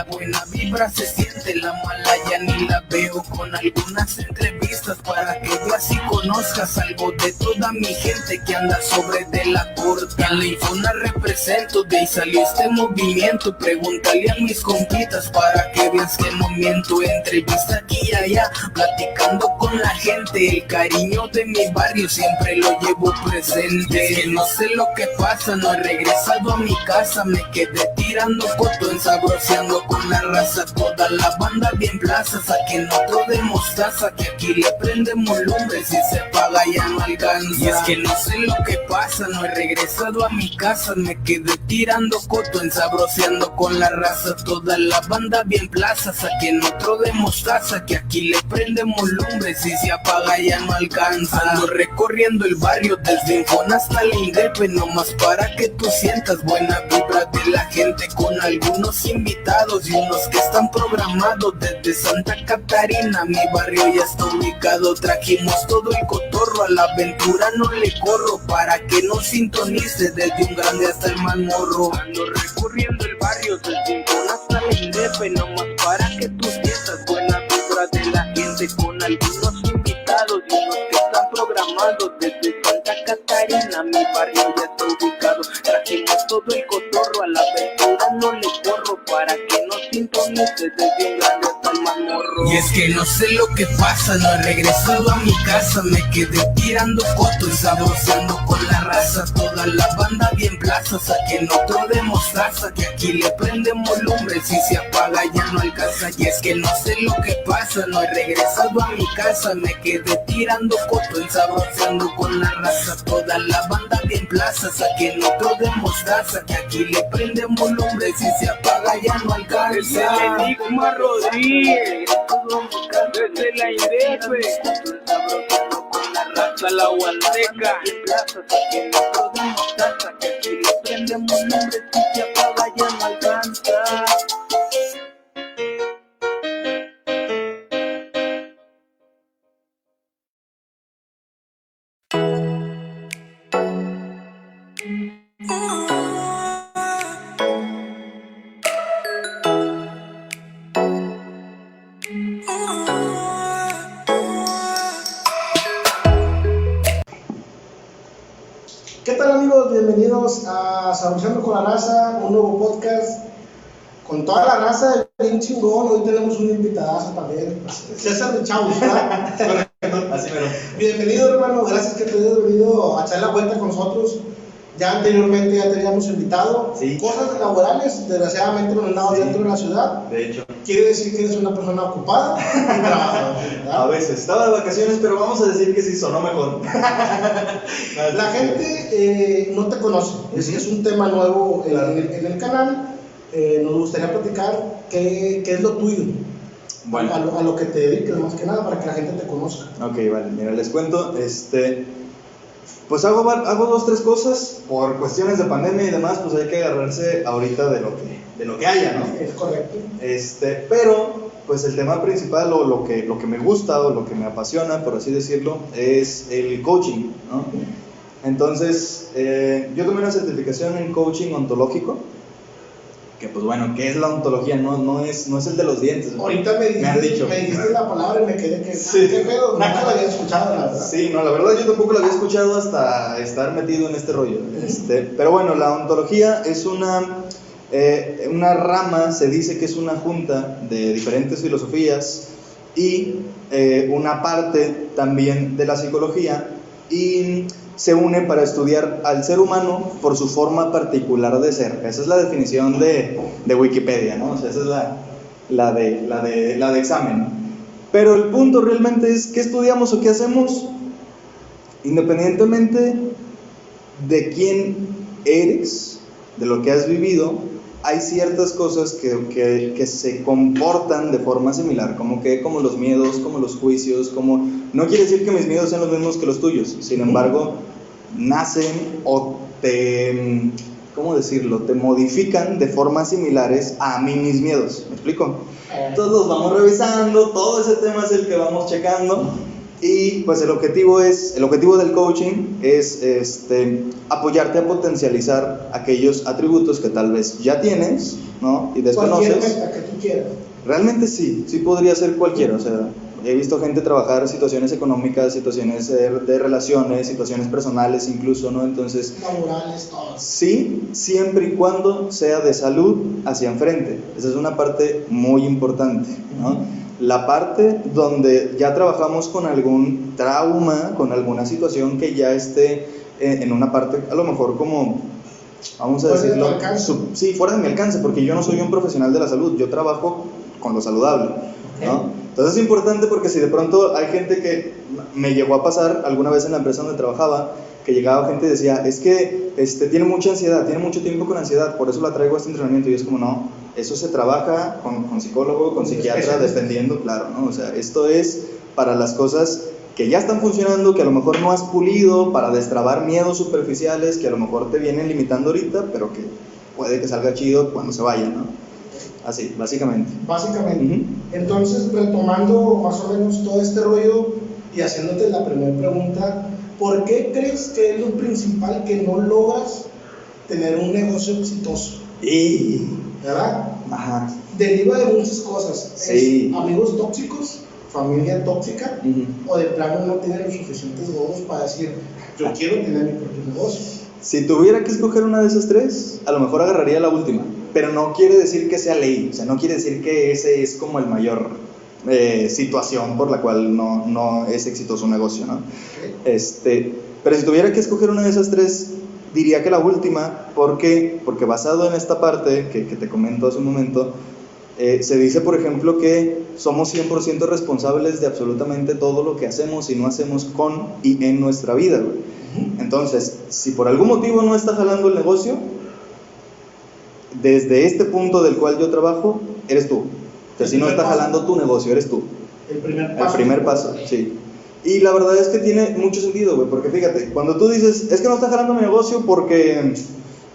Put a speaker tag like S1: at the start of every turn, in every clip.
S1: la buena vibra se siente, la mala ya ni la veo con algunas entrevistas para que veas y conozcas algo de toda mi gente que anda sobre de la corte. En la Infona represento, de ahí salió este movimiento. Pregúntale a mis compitas para que veas que no miento. Entrevista aquí y allá, platicando con la gente. El cariño de mi barrio siempre lo llevo presente. Que no sé lo que pasa, no he regresado a mi casa. Me quedé tirando coto, ensabroceando con la raza. Toda la banda bien plazas, a que no de mostaza. Que aquí le prendemos lumbre, si se paga ya no alcanza. Y es que no sé lo que pasa, no he regresado a mi casa. Me quedé tirando coto, ensabroceando con la raza. Toda la banda bien plazas, a que no de mostaza. Que aquí le prendemos lumbre, si se apaga ya no alcanza. Ando recorriendo el barrio desde Infon hasta la Indepe, nomás para que tú sientas buena vibra de la gente con algunos invitados y unos que están programados desde Santa Catarina. Mi barrio ya está ubicado, trajimos todo el cotorro a la aventura, no le corro para que no sintonice desde un grande hasta el más morro. Ando recorriendo el barrio desde Infon hasta la Indepe, nomás para que tú sientas buena vibra de la gente con algunos invitados y unos que están programados desde Santa Catarina. Mi barrio ya está ubicado, trajimos todo el cotorro a la aventura, no le corro para que no sintonice desde un grande Y es que no sé lo que pasa, no he regresado a mi casa, me quedé tirando fotos saboreando con la raza. Toda la banda bien plazas, a que no de mostaza, que aquí le prendemos lumbre, si se apaga ya no alcanza. Y es que no sé lo que pasa, no he regresado a mi casa, me quedé tirando fotos saboreando con la raza. Toda la banda bien plazas, a que no de mostaza, que aquí le prendemos lumbre, si se apaga ya no alcanza. El desde la IDF, con la raza, la guanteca. Que prendemos lumbre, si se apaga ya no
S2: a Saboreando con la Raza, un nuevo podcast con toda la raza bien chingón. Hoy tenemos un invitadazo también, César de Chavos, ¿verdad?
S3: Así.
S2: Bienvenido hermano, gracias que te hayas venido a echar la vuelta con nosotros. Ya anteriormente ya te habíamos invitado.
S3: Sí.
S2: Cosas laborales, desgraciadamente no andamos
S3: Sí.
S2: dentro de la ciudad.
S3: De hecho,
S2: Quiere decir que eres una persona ocupada y trabajadora. ¿verdad?
S3: a veces estaba de vacaciones, pero vamos a decir que sí sonó mejor.
S2: La gente eh, no te conoce, es, es un tema nuevo en,
S3: Claro.
S2: en el, en el canal. Eh, nos gustaría platicar qué, qué es lo tuyo,
S3: Bueno.
S2: a, lo, a lo que te dediques más que nada para que la gente te conozca.
S3: Ok, vale, mira, les cuento, este, pues hago, hago dos, tres cosas, por cuestiones de pandemia y demás, pues hay que agarrarse ahorita de lo que, de lo que haya, ¿no?
S2: Es correcto.
S3: Este, pero, pues el tema principal o lo que, lo que me gusta o lo que me apasiona, por así decirlo, es el coaching, ¿no? Entonces, eh, yo tomé una certificación en coaching ontológico, que pues bueno, ¿qué es la ontología? No, no, es, no es el de los dientes.
S2: Ahorita me dijiste,
S3: Me han dicho.
S2: me dijiste la palabra y me quedé que.
S3: Sí.
S2: ¿Qué pedo? Nunca la había escuchado, la verdad.
S3: Sí, no, la verdad yo tampoco lo había escuchado hasta estar metido en este rollo. Este, pero bueno, la ontología es una, eh, una rama, se dice que es una junta de diferentes filosofías y eh, una parte también de la psicología y se une para estudiar al ser humano por su forma particular de ser. Esa es la definición de, de Wikipedia, ¿no? O sea, esa es la, la, de, la, de, la de examen. Pero el punto realmente es qué estudiamos o qué hacemos, independientemente de quién eres, de lo que has vivido, hay ciertas cosas que, que- que se comportan de forma similar, como que como los miedos, como los juicios, como no quiere decir que mis miedos sean los mismos que los tuyos, sin embargo, nacen o te ¿cómo decirlo? te modifican de formas similares a mí mis miedos. ¿Me explico? Entonces los vamos revisando, todo ese tema es el que vamos checando y pues el objetivo es, el objetivo del coaching es este, apoyarte a potencializar aquellos atributos que tal vez ya tienes, ¿no? Y
S2: Cualquier
S3: desconoces.
S2: meta que tú quieras.
S3: Realmente sí, sí podría ser cualquiera. O sea, he visto gente trabajar situaciones económicas, situaciones de, de relaciones, situaciones personales incluso, ¿no? Entonces,
S2: Laborales, todas.
S3: sí, siempre y cuando sea de salud hacia enfrente. Esa es una parte muy importante, ¿no? La parte donde ya trabajamos con algún trauma, con alguna situación que ya esté en, en una parte, a lo mejor como, vamos a
S2: Fuera de tu
S3: decirlo,
S2: alcance.
S3: sí, fuera de mi alcance, porque yo no soy un profesional de la salud, yo trabajo con lo saludable, ¿no? Entonces es importante porque si de pronto hay gente que me llegó a pasar alguna vez en la empresa donde trabajaba, que llegaba gente y decía, es que este, tiene mucha ansiedad, tiene mucho tiempo con ansiedad, por eso la traigo a este entrenamiento. Y es como, no, eso se trabaja con, con psicólogo, con psiquiatra, dependiendo, claro, ¿no? O sea, esto es para las cosas que ya están funcionando, que a lo mejor no has pulido, para destrabar miedos superficiales que a lo mejor te vienen limitando ahorita, pero que puede que salga chido cuando se vayan, ¿no? Así, básicamente.
S2: Básicamente.
S3: Ujú.
S2: Entonces, retomando más o menos todo este rollo y haciéndote la primera pregunta, ¿por qué crees que es lo principal que no logras tener un negocio exitoso?
S3: Y...
S2: ¿Verdad?
S3: Ajá.
S2: Deriva de muchas cosas.
S3: Sí.
S2: Es amigos tóxicos, familia tóxica,
S3: Ujú.
S2: o de plano no tienen los suficientes huevos para decir, yo quiero tener mi propio negocio.
S3: Si tuviera que escoger una de esas tres, a lo mejor agarraría la última. Pero no quiere decir que sea ley, o sea, no quiere decir que ese es como el mayor eh, situación por la cual no, no es exitoso un negocio, ¿no? Este, pero si tuviera que escoger una de esas tres, diría que la última, porque, porque basado en esta parte que, que te comento hace un momento, eh, se dice, por ejemplo, que somos 100% responsables de absolutamente todo lo que hacemos y no hacemos con y en nuestra vida. güey. Entonces, si por algún motivo no está jalando el negocio, desde este punto del cual yo trabajo, eres tú. O sea, si no está jalando tu negocio, eres tú.
S2: El primer
S3: El
S2: paso.
S3: primer paso, sí. Y la verdad es que tiene mucho sentido, güey, porque fíjate, cuando tú dices, es que no está jalando mi negocio porque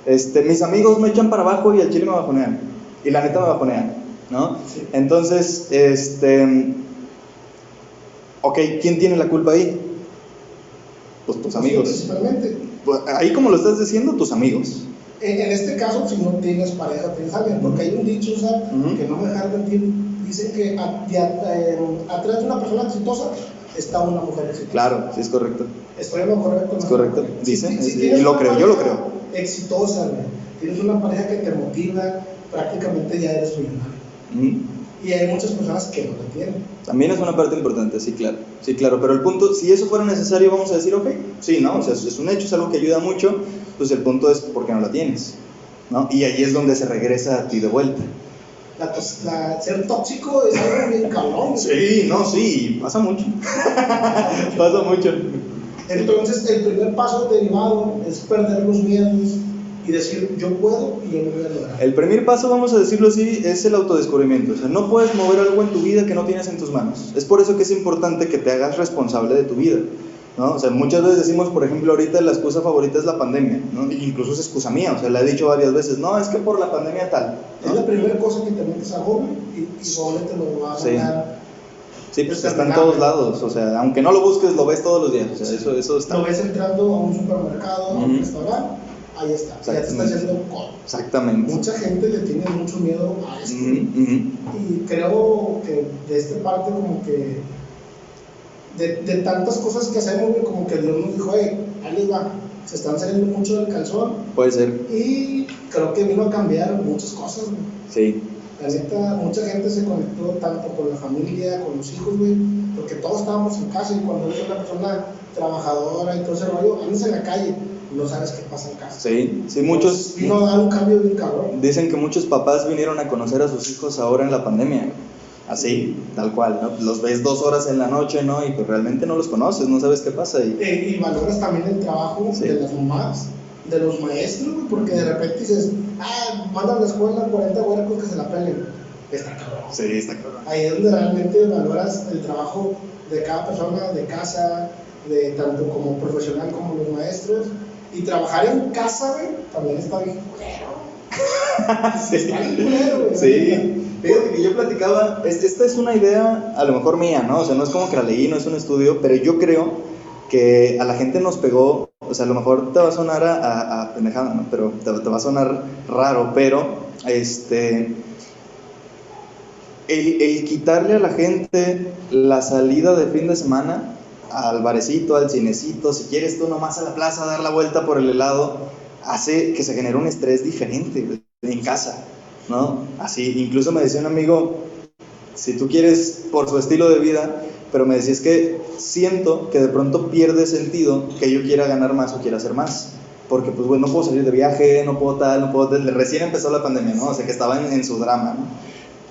S3: este, mis amigos me echan para abajo y al chile me bajonean. Y la neta me bajonean, ¿no?
S2: Sí.
S3: Entonces, este. Ok, ¿quién tiene la culpa ahí? Pues tus amigos.
S2: Principalmente.
S3: Pues, Ahí, como lo estás diciendo, tus amigos.
S2: En, este caso, si no tienes pareja, tienes alguien, porque hay un dicho, o sea,
S3: Ujú.
S2: que no me dejar mentir, dicen que a- de a- eh, atrás de una persona exitosa está una mujer exitosa.
S3: Claro, sí es correcto.
S2: Estoy en lo correcto.
S3: Es
S2: ¿no?
S3: correcto, dicen,
S2: si tienes
S3: y lo creo, yo lo creo.
S2: Exitosa, güey, tienes una pareja que te motiva, prácticamente ya eres millonario.
S3: Ujú.
S2: Y hay muchas personas que no la tienen.
S3: También es una parte importante, sí, claro. Sí, claro, pero el punto, si eso fuera necesario, vamos a decir, ok, sí, ¿no? O sea, es un hecho, es algo que ayuda mucho, pues el punto es, ¿por qué no la tienes? ¿No? Y ahí es donde se regresa a ti de vuelta.
S2: La tos- la- ser tóxico es algo bien cabrón.
S3: Sí, no, sí, pasa mucho. pasa mucho.
S2: Entonces, el primer paso derivado es perder los miedos y decir, yo puedo y yo lo voy a lograr.
S3: El primer paso, vamos a decirlo así, es el autodescubrimiento. O sea, no puedes mover algo en tu vida que no tienes en tus manos. Es por eso que es importante que te hagas responsable de tu vida. ¿no? O sea, muchas veces decimos, por ejemplo, ahorita la excusa favorita es la pandemia. ¿no? Incluso es excusa mía. O sea, la he dicho varias veces. No, es que por la pandemia tal. ¿no?
S2: Es la primera cosa que te metes a Google y, y te lo va a
S3: Sí.
S2: mandar.
S3: Sí, pues
S2: Está
S3: en todos lados. O sea, aunque no lo busques, lo ves todos los días. O sea, eso, eso está.
S2: Lo ves entrando a un supermercado, a un restaurante, ahí está. Ya te está
S3: Exactamente.
S2: haciendo codo.
S3: Exactamente.
S2: Mucha gente le tiene mucho miedo a esto.
S3: Ujú, ujú.
S2: Y creo que de esta parte como que de, de tantas cosas que hacemos, como que Dios nos dijo, hey, ahí les va, se están saliendo mucho del calzón
S3: Puede ser.
S2: y creo que vino a cambiar muchas cosas, güey.
S3: Sí.
S2: La neta, mucha gente se conectó tanto con la familia, con los hijos, güey, porque todos estábamos en casa y cuando eres una persona trabajadora y todo ese rollo, andas en la calle, no sabes qué pasa en casa.
S3: Sí. Sí, muchos.
S2: Pues, vino a dar un cambio bien cabrón.
S3: Dicen que muchos papás vinieron a conocer a sus hijos ahora en la pandemia. Así, tal cual, ¿no? Los ves dos horas en la noche, ¿no? Y pues realmente no los conoces, no sabes qué pasa. Y...
S2: Eh, y valoras también el trabajo
S3: Sí.
S2: de las mamás, de los maestros, porque de repente dices, ah, mandan a la escuela 40 huercos que se la pelen. Está cabrón.
S3: Sí, está cabrón.
S2: Ahí es donde realmente valoras el trabajo de cada persona, de casa, de tanto como profesional como los maestros. Y trabajar en casa, güey, también está bien culero.
S3: Sí.
S2: Está bien culero, güey.
S3: Sí. Fíjate que yo platicaba, es- esta es una idea a lo mejor mía, ¿no? O sea, no es como que la leí, no es un estudio, pero yo creo que a la gente nos pegó, o sea, a lo mejor te va a sonar a, a- a pendejada, ¿no? Pero te, te va a sonar raro, pero este el, el quitarle a la gente la salida de fin de semana al barecito, al cinecito, si quieres tú nomás a la plaza dar la vuelta por el helado, hace que se genere un estrés diferente en casa, ¿no? Así, incluso me decía un amigo, si tú quieres por su estilo de vida, pero me decía es que siento que de pronto pierde sentido que yo quiera ganar más o quiera hacer más. Porque pues bueno, no puedo salir de viaje, no puedo tal, no puedo... Recién empezó la pandemia, ¿no? O sea que estaba en, en su drama.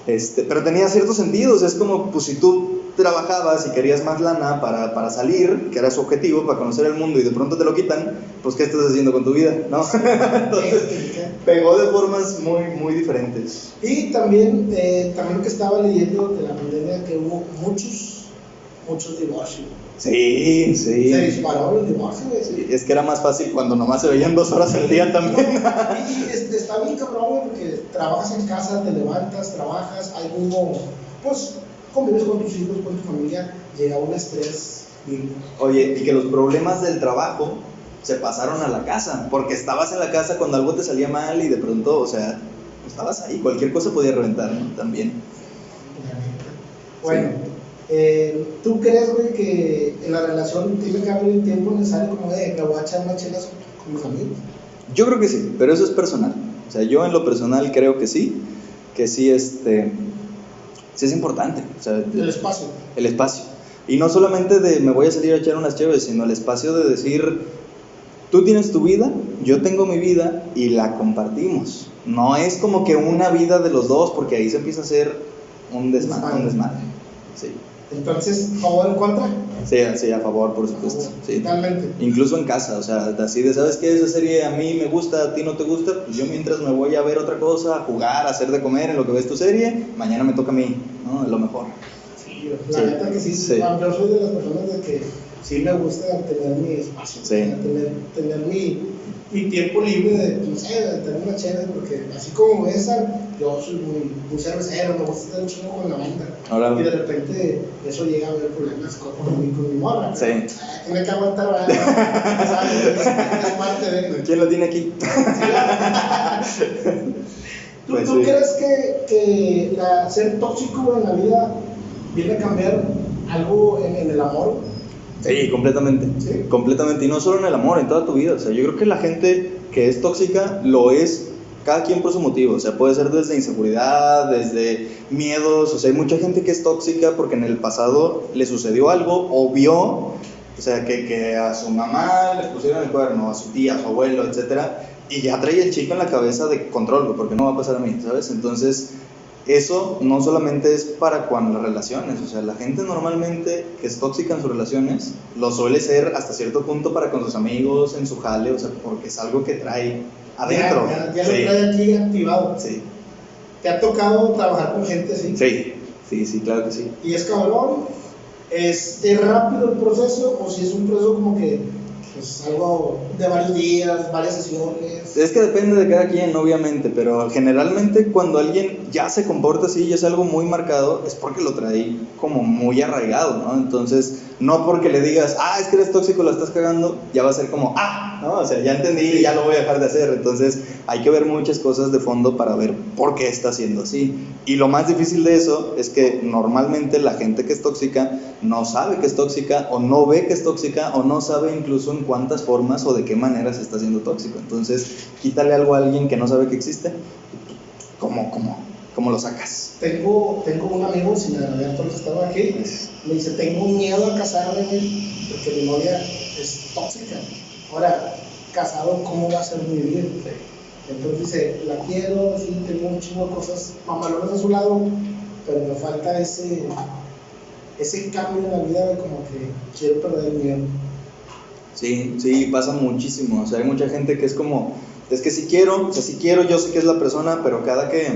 S3: Este, pero tenía ciertos sentidos, es como pues si tú trabajabas y querías más lana para, para, salir, que era su objetivo, para conocer el mundo y de pronto te lo quitan, pues ¿qué estás haciendo con tu vida? ¿no? Entonces, pegó de formas muy, muy diferentes.
S2: Y también, eh, también lo que estaba leyendo de la pandemia, que hubo muchos, muchos divorcios.
S3: Sí, sí.
S2: Se disparó el divorcio, güey.
S3: Sí, es que era más fácil cuando nomás se veían dos horas al día también.
S2: y este, está bien cabrón, porque trabajas en casa, te levantas, trabajas, hay como, pues, convives con tus hijos, con tu familia, llega un estrés.
S3: Oye, y que los problemas del trabajo se pasaron a la casa, porque estabas en la casa cuando algo te salía mal y de pronto, o sea, estabas ahí, cualquier cosa podía reventar, ¿no? También.
S2: Bueno, sí. eh, ¿tú crees, güey, que en la relación tiene que haber el tiempo necesario como de, me voy a echar una chelas con mis amigos?
S3: Yo creo que sí, pero eso es personal. O sea, yo en lo personal creo que sí, que sí, este, sí es importante. O sea,
S2: el espacio.
S3: El espacio. Y no solamente de me voy a salir a echar unas chéves, sino el espacio de decir, tú tienes tu vida, yo tengo mi vida y la compartimos. No es como que una vida de los dos, porque ahí se empieza a hacer un desmadre. Un desmadre. Sí.
S2: Entonces, ¿favor o en contra?
S3: Sí, sí, a favor, por supuesto. Sí.
S2: Totalmente.
S3: Incluso en casa, o sea, así de, ¿sabes qué?Esa serie a mí me gusta, a ti no te gusta, pues yo mientras me voy a ver otra cosa, a jugar, a hacer de comer en lo que ves tu serie, mañana me toca a mí, ¿no? Es lo mejor.
S2: Sí, la sí. neta que sí, sí. yo soy de las personas de que sí me gusta tener mi espacio,
S3: sí.
S2: tener, tener mi, mi tiempo libre de, no sé, de tener una chévere, porque así como esa, yo soy muy, muy cervecero, me gusta estar un chingo con la banda.
S3: Ahora,
S2: y de repente eso llega a haber problemas con, con, mi, con mi morra.
S3: Sí.
S2: Tiene que aguantar, ¿verdad? ¿Sabes? Es parte de.
S3: ¿Quién lo tiene aquí?
S2: ¿Tú, pues ¿tú sí. crees que, que la, ser tóxico en la vida viene a cambiar algo en, en el amor?
S3: Sí, completamente.
S2: ¿Sí?
S3: Completamente. Y no solo en el amor, en toda tu vida. O sea, yo creo que la gente que es tóxica lo es cada quien por su motivo. O sea, puede ser desde inseguridad, desde miedos. O sea, hay mucha gente que es tóxica porque en el pasado le sucedió algo o vio, o sea, que, que a su mamá le pusieron el cuerno, a su tía, a su abuelo, etcétera. Y ya trae el chico en la cabeza de control, porque no va a pasar a mí, ¿sabes? Entonces, eso no solamente es para cuando las relaciones, o sea, la gente normalmente que es tóxica en sus relaciones lo suele ser hasta cierto punto para con sus amigos, en su jale, o sea, porque es algo que trae adentro.
S2: Ya, ya, ya sí. lo trae aquí activado.
S3: Sí.
S2: ¿Te ha tocado trabajar con gente así?
S3: Sí, sí, sí, claro que sí.
S2: ¿Y es cabrón? ¿Es, ¿Es rápido el proceso o si es un proceso como que pues algo de varios días, varias sesiones.
S3: Es que depende de cada quien, obviamente, pero generalmente cuando alguien ya se comporta así y es algo muy marcado, es porque lo trae como muy arraigado, ¿no? Entonces, no porque le digas, ah, es que eres tóxico, lo estás cagando, ya va a ser como, ah, ¿no? O sea, ya entendí, ya lo voy a dejar de hacer. Entonces, hay que ver muchas cosas de fondo para ver por qué está haciendo así. Y lo más difícil de eso es que normalmente la gente que es tóxica no sabe que es tóxica o no ve que es tóxica o no sabe incluso en cuántas formas o de qué manera se está haciendo tóxico. Entonces, quítale algo a alguien que no sabe que existe, ¿cómo, cómo, cómo lo sacas?
S2: Tengo, tengo un amigo, sin agradecer todos estaba aquí, me dice, tengo miedo a casarme porque mi novia es tóxica. Ahora, casado, ¿cómo va a ser mi vida? Entonces dice, la quiero, sí, tengo un chingo de cosas mamalonas a su lado, pero me falta ese, ese cambio en la vida de como que quiero perder el miedo.
S3: Sí, sí, pasa muchísimo. O sea, hay mucha gente que es como, es que si quiero, o sea, si quiero, yo sé que es la persona, pero cada que,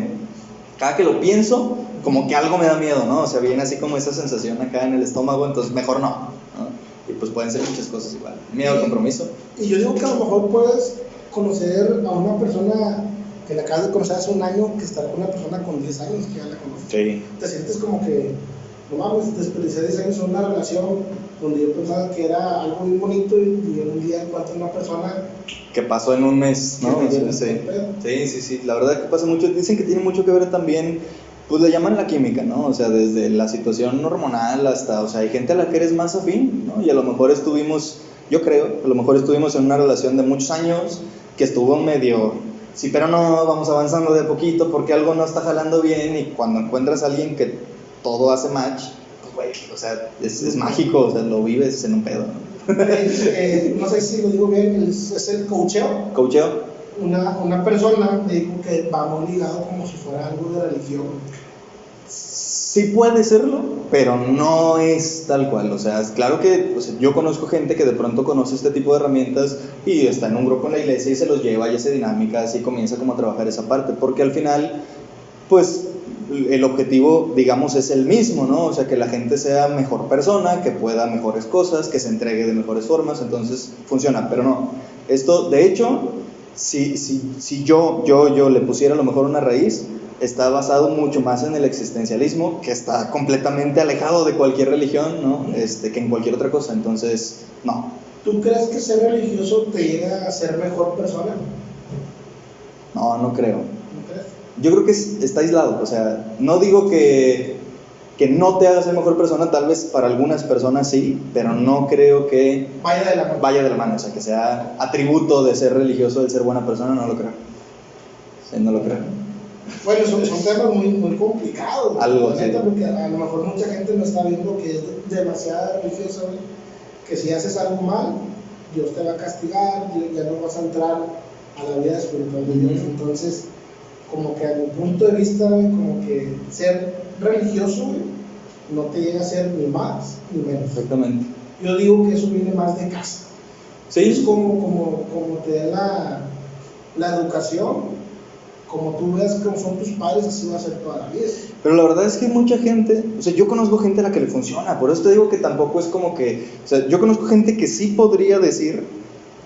S3: cada que lo pienso, como que algo me da miedo, ¿no? O sea, viene así como esa sensación acá en el estómago, entonces mejor no. ¿no? Y pues pueden ser muchas cosas igual. Miedo al compromiso.
S2: Y yo digo que a lo mejor puedes conocer a una persona que la acabas de conocer hace un año, que estar con una persona con 10 años que ya la conoces.
S3: Sí.
S2: Te sientes como que, no mames, desperdicié 10 años en una relación donde yo pensaba que era algo muy bonito y, y en un día encuentro una persona
S3: que pasó en un mes, ¿no? Sí, sí, sí, sí, sí, la verdad que pasa mucho, dicen que tiene mucho que ver también Pues le llaman la química, ¿no? O sea, desde la situación hormonal hasta, o sea, hay gente a la que eres más afín, ¿no? Y a lo mejor estuvimos, yo creo, a lo mejor estuvimos en una relación de muchos años que estuvo medio, sí, pero no, vamos avanzando de poquito porque algo no está jalando bien y cuando encuentras a alguien que todo hace match, pues, güey, o sea, es, es mágico, o sea, lo vives en un pedo, ¿no?
S2: Eh, eh, no sé si lo digo bien, es, es el coacheo.
S3: Coacheo,
S2: Una, una persona me dijo que va muy ligado como si fuera algo de religión.
S3: Sí puede serlo, pero no es tal cual. O sea, es claro que o sea, yo conozco gente que de pronto conoce este tipo de herramientas y está en un grupo en la iglesia y se los lleva y hace dinámicas y comienza como a trabajar esa parte, porque al final, pues el objetivo, digamos, es el mismo, ¿no? O sea, que la gente sea mejor persona, que pueda mejores cosas, que se entregue de mejores formas, entonces funciona, pero no. Esto, de hecho, si, si, si yo, yo, yo le pusiera a lo mejor una raíz, está basado mucho más en el existencialismo, que está completamente alejado de cualquier religión, ¿no? Este, que en cualquier otra cosa. Entonces, no,
S2: ¿Tú crees que ser religioso te llega a ser mejor persona?
S3: no, no creo. Yo creo que es- está aislado, o sea, no digo que, que no te haga ser mejor persona, tal vez para algunas personas sí, pero no creo que
S2: Vaya de la mano.
S3: vaya de la mano, o sea, que sea atributo de ser religioso, de ser buena persona, no lo creo. Sí, no lo creo.
S2: Bueno, son, son temas muy, muy complicados.
S3: Algo, sí.
S2: porque a, lo mejor mucha gente no está viendo que es demasiado religioso, que si haces algo mal, Dios te va a castigar, ya no vas a entrar a la vida espiritual de Dios. Entonces, como que a mi punto de vista, como que ser religioso, no te llega a ser ni más ni menos.
S3: Exactamente.
S2: Yo digo que eso viene más de casa. Es
S3: Sí,
S2: como, como, como te da la, la educación, como tú veas cómo son tus padres, así va a ser toda la vida.
S3: pero la verdad es que mucha gente, o sea, yo conozco gente a la que le funciona, por eso te digo que tampoco es como que, o sea, yo conozco gente que sí podría decir,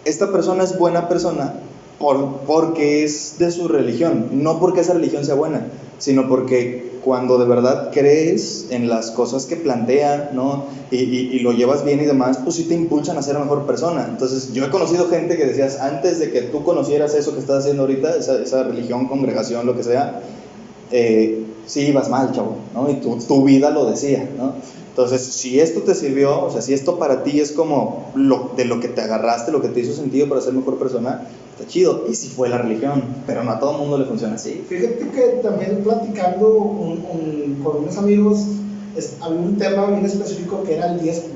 S3: esta persona es buena persona por, porque es de su religión, no porque esa religión sea buena, sino porque cuando de verdad crees en las cosas que plantea, ¿no? Y, y- lo llevas bien y demás, pues sí te impulsan a ser mejor persona. Entonces, yo he conocido gente que decías, antes de que tú conocieras eso que estás haciendo ahorita, esa, esa religión, congregación, lo que sea, eh, sí ibas mal, chavo, ¿no? Y tu, tu vida lo decía, ¿no? Entonces, si esto te sirvió, o sea, si esto para ti es como lo, de lo que te agarraste, lo que te hizo sentido para ser mejor persona, está chido. Y si fue la religión, pero no a todo el mundo le funciona así.
S2: Fíjate que también platicando un- un- con unos amigos, es- había un tema bien específico que era el diezmo,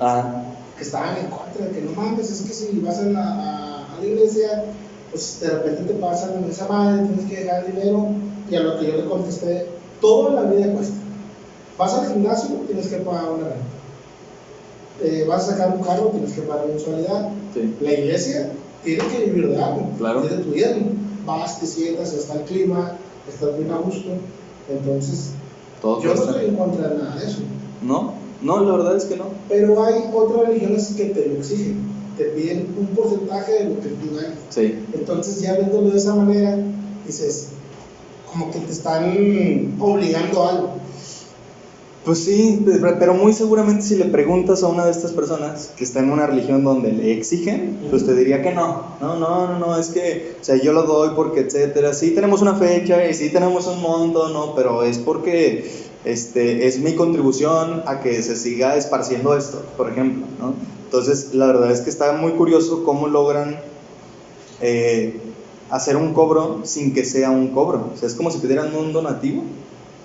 S3: Ah,
S2: que estaban en contra de que no mames, es que si vas a la, a, a la iglesia, pues de repente te pasan esa madre, tienes que dejar dinero, y a lo que yo le contesté, toda la vida cuesta. Vas al gimnasio, tienes que pagar una renta. Eh, vas a sacar un carro, tienes que pagar mensualidad.
S3: sí.
S2: La iglesia tiene que vivir de algo,
S3: Claro.
S2: de tu diezmo. Vas, te sientas, está el clima, estás bien a gusto. Entonces,
S3: Todo
S2: yo no estoy en contra de nada de eso.
S3: No, no, la verdad es que no.
S2: Pero hay otras religiones que te lo exigen, te piden un porcentaje de lo que tú ganas.
S3: Sí.
S2: Entonces, ya viéndolo de esa manera, dices, como que te están obligando a algo.
S3: Pues sí, pero muy seguramente si le preguntas a una de estas personas que está en una religión donde le exigen, pues te diría que no. No, no, no, no, es que, o sea, yo lo doy porque, etcétera. Sí tenemos una fecha y sí tenemos un monto, no, pero es porque este, es mi contribución a que se siga esparciendo esto, por ejemplo, ¿no? Entonces, la verdad es que está muy curioso cómo logran eh, hacer un cobro sin que sea un cobro. O sea, es como si te dieran un donativo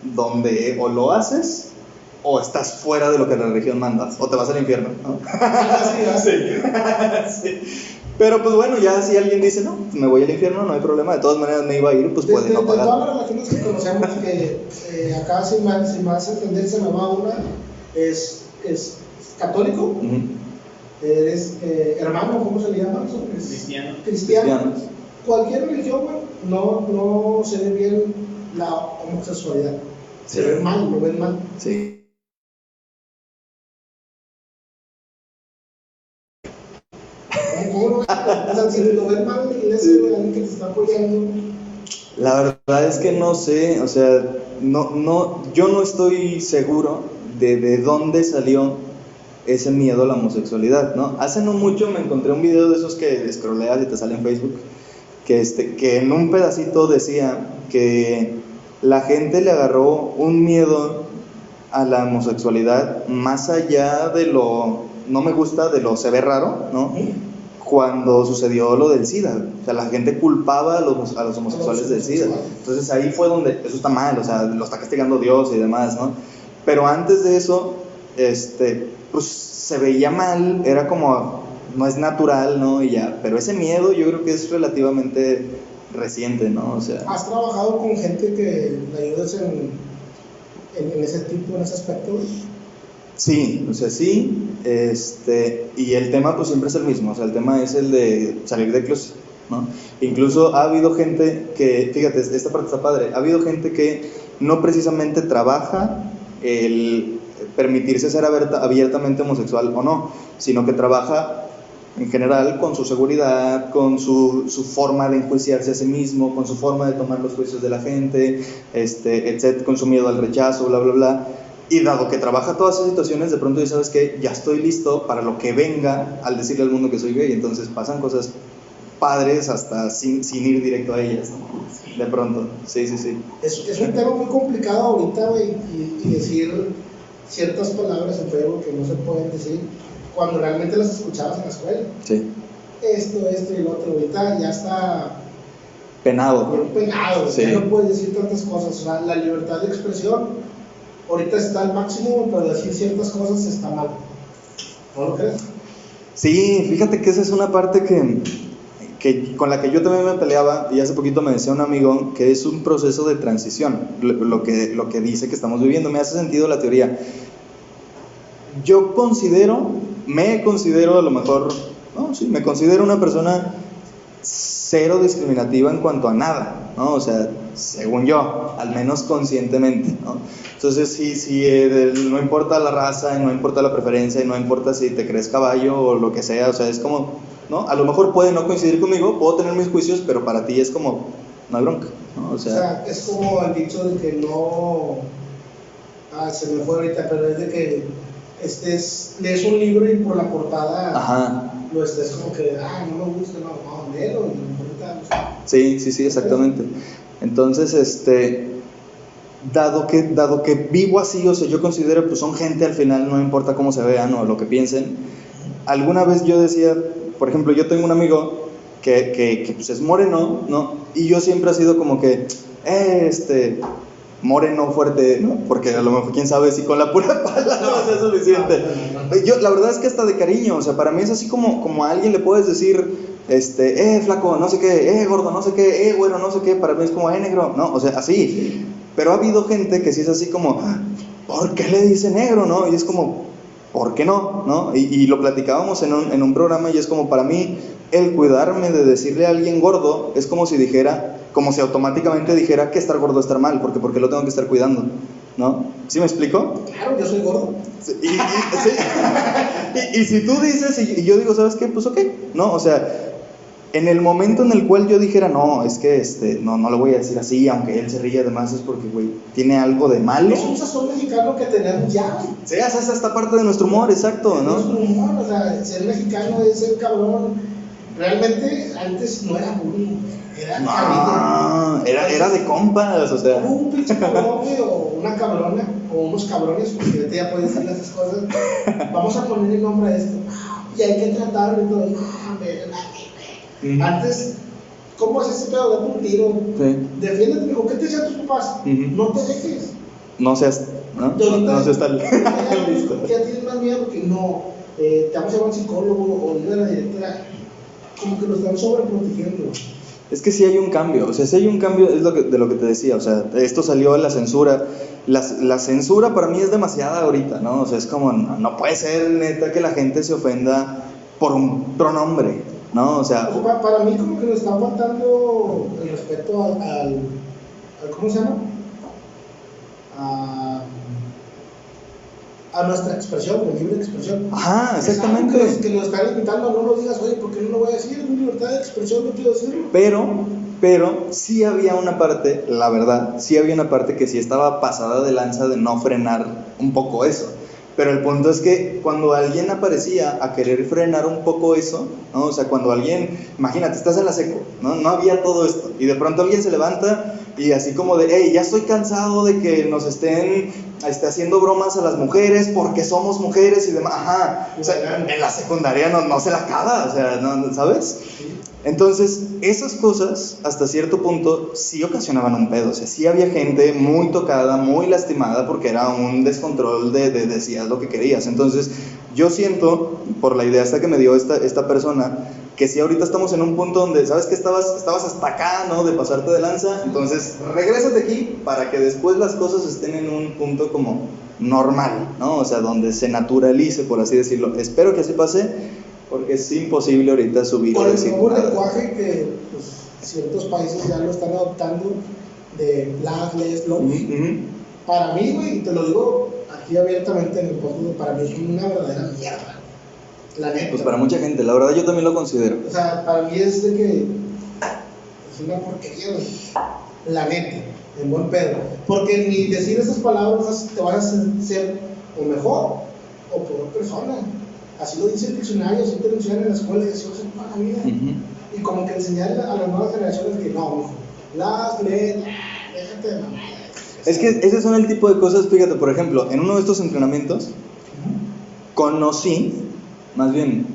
S3: donde o lo haces o estás fuera de lo que la religión manda, o te vas al infierno, ¿no?
S2: Así, ¿verdad?
S3: Sí. Pero pues bueno, ya si alguien dice, no, me voy al infierno, no hay problema, de todas maneras me iba a ir, pues
S2: De,
S3: puede
S2: de-
S3: no
S2: de
S3: pagar.
S2: todas las religiones que conocemos, que eh, acá sin más, sin más entender se me va una, es, es católico,
S3: Ujú.
S2: eres eh, hermano, ¿cómo se le llama? eso? Es
S4: Cristiano.
S2: Cristiano.
S3: Cristianos.
S2: Cualquier religión, güey, no, no se ve bien la homosexualidad. Se ve mal, lo ven mal.
S3: Sí.
S2: Si lo ven mal en alguien que te está apoyando,
S3: La verdad es que no sé, o sea, no, no, yo no estoy seguro de, de dónde salió ese miedo a la homosexualidad, ¿no? Hace no mucho me encontré un video de esos que scrolleas y te sale en Facebook, que, este, que en un pedacito decía que la gente le agarró un miedo a la homosexualidad más allá de lo, no me gusta, de lo se ve raro, ¿no? Cuando sucedió lo del SIDA. O sea, la gente culpaba a los, a los homosexuales del SIDA. Entonces ahí fue donde, eso está mal, o sea, lo está castigando Dios y demás, ¿no? Pero antes de eso, este, pues se veía mal, era como, no es natural, ¿no? Y ya, pero ese miedo yo creo que es relativamente reciente, ¿no? O sea,
S2: ¿Has trabajado con gente que le ayudes en, en, en ese tipo, en ese aspecto?
S3: sí, o sea, sí, este, y el tema pues siempre es el mismo, o sea, el tema es el de salir de closet, ¿no? Incluso ha habido gente que, fíjate, esta parte está padre, ha habido gente que no precisamente trabaja el permitirse ser abierta- abiertamente homosexual o no, sino que trabaja en general con su seguridad, con su, su forma de enjuiciarse a sí mismo, con su forma de tomar los juicios de la gente, este, etc., con su miedo al rechazo, bla, bla, bla. Y dado que trabaja todas esas situaciones, de pronto ya sabes que ya estoy listo para lo que venga al decirle al mundo que soy gay. Entonces pasan cosas padres hasta sin, sin ir directo a ellas, ¿no? De pronto, sí, sí, sí.
S2: Es, es un tema muy complicado ahorita, güey, y, y decir ciertas palabras en Facebook que no se pueden decir cuando realmente las escuchabas en la escuela.
S3: Sí.
S2: Esto, esto y lo otro, ahorita ya está
S3: Penado.
S2: bien pegado,
S3: Sí.
S2: ya no puedes decir tantas cosas. O sea, la libertad de expresión ahorita está al máximo, pero decir ciertas cosas está mal. ¿No lo crees?
S3: Sí, fíjate que esa es una parte que, que con la que yo también me peleaba y hace poquito me decía un amigo que es un proceso de transición, lo que, lo que dice que estamos viviendo. Me hace sentido la teoría. Yo considero, me considero a lo mejor, no, sí, me considero una persona cero discriminativa en cuanto a nada, ¿no? O sea, según yo, al menos conscientemente, ¿no? Entonces, sí, sí, eh, no importa la raza, no importa la preferencia, no importa si te crees caballo o lo que sea, o sea, es como, ¿no? A lo mejor puede no coincidir conmigo, puedo tener mis juicios, pero para ti es como, no hay bronca, ¿no? O
S2: O
S3: sea,
S2: sea, es como el dicho de que no. Ah, se me fue ahorita, pero es de que estés, lees un libro y por la portada
S3: ajá,
S2: lo estés como que, ah, no me gusta, no, no, léelo, y no importa,
S3: Sí, sí, sí, exactamente. Entonces, este, dado que, dado que vivo así, o sea, yo considero, pues son gente al final, no importa cómo se vean o lo que piensen. Alguna vez yo decía, por ejemplo, yo tengo un amigo que, que, que, pues es moreno, ¿no? Y yo siempre he sido como que, eh, este, moreno fuerte, ¿no? Porque a lo mejor, quién sabe si con la pura palabra sea suficiente. Yo, la verdad es que hasta de cariño, o sea, para mí es así como, como a alguien le puedes decir, este, eh, flaco, no sé qué, eh, gordo, no sé qué, eh, güero, no sé qué, para mí es como, eh, negro, no, o sea, así. Pero ha habido gente que sí es así como, ¿por qué le dice negro, no? Y es como, ¿por qué no? ¿no? Y, y lo platicábamos en un, en un programa y es como, para mí, el cuidarme de decirle a alguien gordo es como si dijera, como si automáticamente dijera que estar gordo es estar mal, porque porque lo tengo que estar cuidando, ¿no? ¿Sí me explico?
S2: claro, yo soy gordo.
S3: Sí, Y, y- sí. Y- y si tú dices y, yo digo, ¿sabes qué? Pues ok, ¿no? O sea, en el momento en el cual yo dijera, no, es que este, no, no le voy a decir así, aunque él se ríe además, es porque, güey, tiene algo de malo.
S2: Es un sazón mexicano que tenemos ya.
S3: Sí, esa es esta parte de nuestro humor, exacto,
S2: Es nuestro
S3: ¿no?
S2: humor, o sea, ser mexicano es ser cabrón. Realmente antes no era bullying, era
S3: era, era de compas, o sea.
S2: un pinche cabrón, o una cabrona, o unos cabrones, porque ahorita ya puedes decirle esas cosas. Vamos a poner el nombre a esto. Y hay que tratarlo y todo. Antes, ¿cómo es ese pedo? Dame un tiro.
S3: Sí.
S2: Defiéndete, mijo. ¿Qué te decían tus papás? No te dejes.
S3: No seas, ¿no? No seas tal.
S2: ya,
S3: Listo.
S2: ya tienes más miedo que no. eh, te vamos a llevar a un psicólogo o dile a la directora. Como que lo están sobreprotegiendo.
S3: Es que sí hay un cambio, o sea, sí hay un cambio, es lo que, de lo que te decía, o sea, esto salió en la censura. La, la censura para mí es demasiada ahorita, ¿no? O sea, es como, no, no puede ser neta que la gente se ofenda por un pronombre, ¿no? O sea,
S2: para mí como que nos está faltando el respeto al, al, al- ¿cómo se llama? A, a nuestra expresión, la libre expresión.
S3: ajá, exactamente.
S2: Que que nos están invitando a no lo digas, oye, ¿por qué no lo voy a decir? Es mi libertad de expresión, no quiero decirlo.
S3: Pero, pero sí había una parte, la verdad, sí había una parte que sí estaba pasada de lanza de no frenar un poco eso. Pero el punto es que cuando alguien aparecía a querer frenar un poco eso, ¿no? O sea, cuando alguien, imagínate, estás en la seco, ¿no? No había todo esto. Y de pronto alguien se levanta y así como de, hey, ya estoy cansado de que nos estén este, haciendo bromas a las mujeres porque somos mujeres y demás. Ajá, o sea, en la secundaria no, no se la acaba, o sea, no, ¿sabes? Entonces, esas cosas, hasta cierto punto, sí ocasionaban un pedo. O sea, sí había gente muy tocada, muy lastimada, porque era un descontrol de, de decías lo que querías. Entonces, yo siento, por la idea hasta que me dio esta, esta persona, que si ahorita estamos en un punto donde, ¿sabes que estabas, estabas hasta acá, ¿no? De pasarte de lanza. Entonces, regrésate aquí para que después las cosas estén en un punto como normal, ¿no? O sea, donde se naturalice, por así decirlo. Espero que así pase porque es imposible ahorita subir
S2: Por el
S3: decir
S2: nuevo
S3: nada.
S2: lenguaje que pues, ciertos países ya lo están adoptando de Black Love.
S3: Ujú.
S2: Para mí, güey, y te lo digo aquí abiertamente en el podcast, para mí es una verdadera mierda. La neta.
S3: Pues para mucha gente, la verdad yo también lo considero.
S2: O sea, para mí es de que es una porquería, güey. La neta, en buen pedo. Porque ni decir esas palabras te vas a ser o mejor o peor persona. Así lo dice el diccionario, así te lo en la escuela y así lo hacen para la vida.
S3: Ujú.
S2: Y como que enseñar a las nuevas generaciones que no, mijo, las le, déjate de mamada.
S3: Es que ese son el tipo de cosas, fíjate, por ejemplo, en uno de estos entrenamientos conocí, más bien,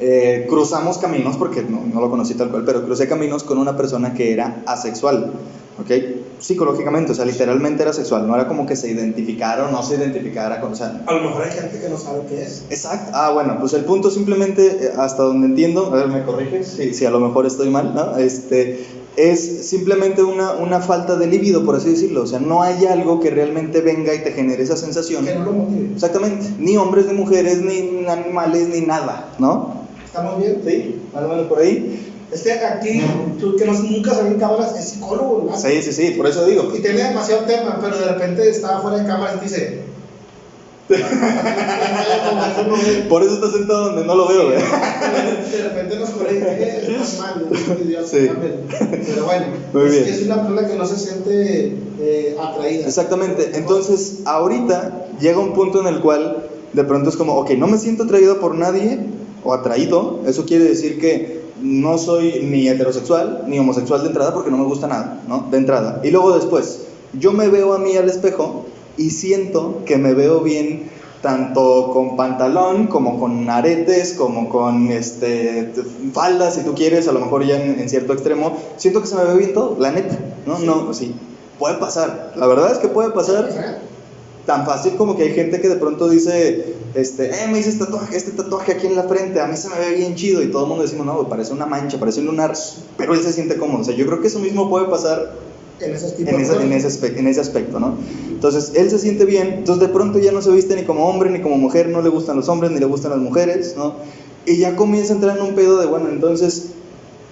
S3: eh, cruzamos caminos, porque no, no lo conocí tal cual, pero crucé caminos con una persona que era asexual, ¿ok? Psicológicamente, o sea, literalmente era sexual, no era como que se identificara o no se identificara con, o sea,
S2: A lo mejor hay gente que no sabe qué es.
S3: Exacto. Ah, bueno, pues el punto simplemente, eh, hasta donde entiendo, a ver, me corriges si, si a lo mejor estoy mal, ¿no? Este, es simplemente una, una falta de libido, por así decirlo. O sea, no hay algo que realmente venga y te genere esa sensación.
S2: Que no lo motive.
S3: Exactamente. Ni hombres, ni mujeres, ni animales, ni nada, ¿no?
S2: ¿Estamos bien?
S3: Sí, más o menos por ahí.
S2: Este aquí, tú que no, nunca salió en cámaras, es psicólogo, ¿verdad?
S3: Sí, sí, sí, por eso digo.
S2: Y tiene demasiado tema, pero de repente estaba fuera de cámaras y dice.
S3: Por eso está sentado donde no lo veo, ¿eh?
S2: De repente nos corre, eh, mal, es idiota,
S3: Sí.
S2: Pero bueno,
S3: Muy
S2: es,
S3: bien.
S2: que es una persona que no se siente eh, atraída.
S3: Exactamente. Entonces, ahorita llega un punto en el cual de pronto es como, ok, no me siento atraído por nadie o atraído. Eso quiere decir que no soy ni heterosexual ni homosexual de entrada porque no me gusta nada, ¿no? De entrada. Y luego después, yo me veo a mí al espejo y siento que me veo bien tanto con pantalón como con aretes, como con este, faldas, si tú quieres, a lo mejor ya en, en cierto extremo. Siento que se me ve bien todo, la neta. No, no, sí. Puede pasar. La verdad es que puede pasar tan fácil como que hay gente que de pronto dice, este, eh, me hice este tatuaje, este tatuaje aquí en la frente, a mí se me ve bien chido y todo el mundo decimos, no, parece una mancha, parece un lunar, pero él se siente cómodo. O sea, yo creo que eso mismo puede pasar
S2: En esos tipos
S3: en ese, en, ese aspecto, en ese aspecto, ¿no? Entonces, él se siente bien, entonces de pronto ya no se viste ni como hombre ni como mujer, no le gustan los hombres ni le gustan las mujeres, ¿no? Y ya comienza a entrar en un pedo de, bueno, entonces,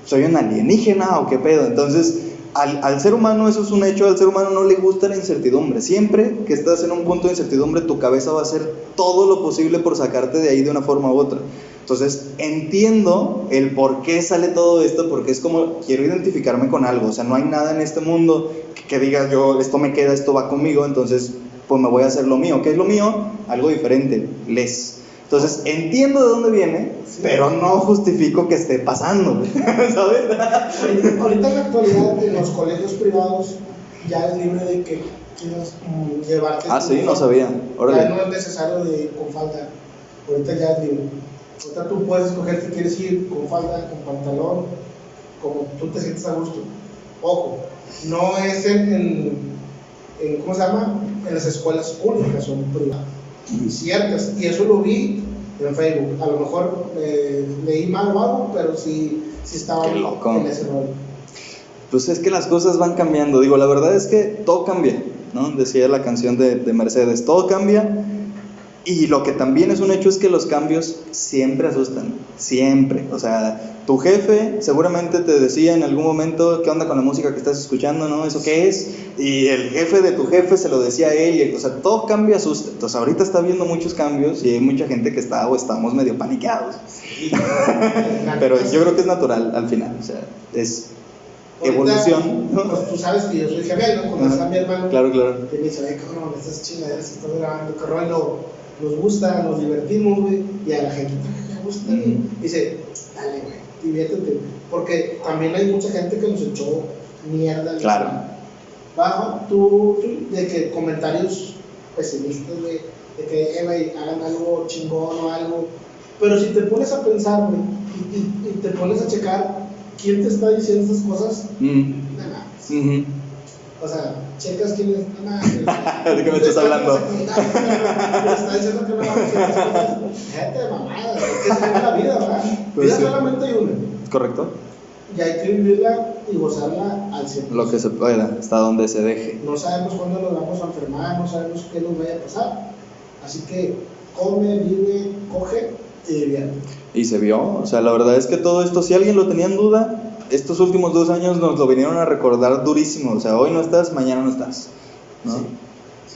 S3: ¿soy un alienígena o qué pedo? Entonces, al, al ser humano eso es un hecho, al ser humano no le gusta la incertidumbre. Siempre que estás en un punto de incertidumbre, tu cabeza va a hacer todo lo posible por sacarte de ahí de una forma u otra. Entonces, entiendo el por qué sale todo esto, porque es como, quiero identificarme con algo, o sea, no hay nada en este mundo que, que diga yo, esto me queda, esto va conmigo, entonces, pues me voy a hacer lo mío. ¿Qué es lo mío? Algo diferente, les. Entonces, entiendo de dónde viene,
S2: Sí.
S3: pero no justifico que esté pasando, ¿sabes?
S2: Ahorita, en la actualidad en los colegios privados ya es libre de que quieras mm, llevarte.
S3: Ah, sí, no sabía.
S2: Ya
S3: Órale.
S2: no es necesario de ir con falda. Ahorita ya es libre. Ahorita tú puedes escoger si quieres ir con falda, con pantalón, como tú te sientes a gusto. Ojo, no es en, en, en- ¿cómo se llama? En las escuelas públicas, son privadas. Ciertas. Y eso lo vi en Facebook. A lo mejor eh, leí mal o algo, pero sí, sí estaba
S3: loco.
S2: en ese rol.
S3: Pues es que las cosas van cambiando. Digo, la verdad es que todo cambia, ¿no? Decía la canción de, de Mercedes, todo cambia. Y lo que también es un hecho es que los cambios siempre asustan, siempre. O sea, tu jefe seguramente te decía en algún momento qué onda con la música que estás escuchando, ¿no? ¿Eso qué es? Y el jefe de tu jefe se lo decía a él. y- o sea, todo cambio asusta. Entonces, ahorita está habiendo muchos cambios y hay mucha gente que está o estamos medio paniqueados. Pero yo creo que es natural al final. O sea, es
S2: Ahorita,
S3: evolución. ¿no?
S2: Pues tú sabes que yo soy gemelo, ¿no? Cuando
S3: Ajá.
S2: está mi hermano,
S3: Claro, claro.
S2: que me dice, ay, cabrón, estas chingaderas estás grabando, qué rollo, nos gusta, nos divertimos, güey, y a la gente también le gusta. Dice, dale, güey, diviértete, porque también hay mucha gente que nos echó mierda.
S3: Claro.
S2: bajo, tú, tú, de que comentarios pesimistas, güey, de que, eh, güey, hagan algo chingón o algo. Pero si te pones a pensar, güey, y, y- y te pones a checar quién te está diciendo esas cosas,
S3: Mm,
S2: nada más. O sea, checas quién es. No mames.
S3: ¿De qué me estás hablando?
S2: Me está diciendo que no vamos a. Déjate de mamada, güey, que vive la vida, ¿verdad?
S3: Pues
S2: vida
S3: sí.
S2: solamente hay una.
S3: ¿Correcto?
S2: Y hay que vivirla y gozarla al 100%.
S3: Lo que se pueda, hasta donde se deje.
S2: No sabemos cuándo nos vamos a enfermar, no sabemos qué nos vaya a pasar. Así que come, vive, coge y divierte.
S3: Y se vio, o sea, la verdad es que todo esto, si alguien lo tenía en duda, estos últimos dos años nos lo vinieron a recordar durísimo. O sea, hoy no estás, mañana no estás. ¿no?
S2: Sí.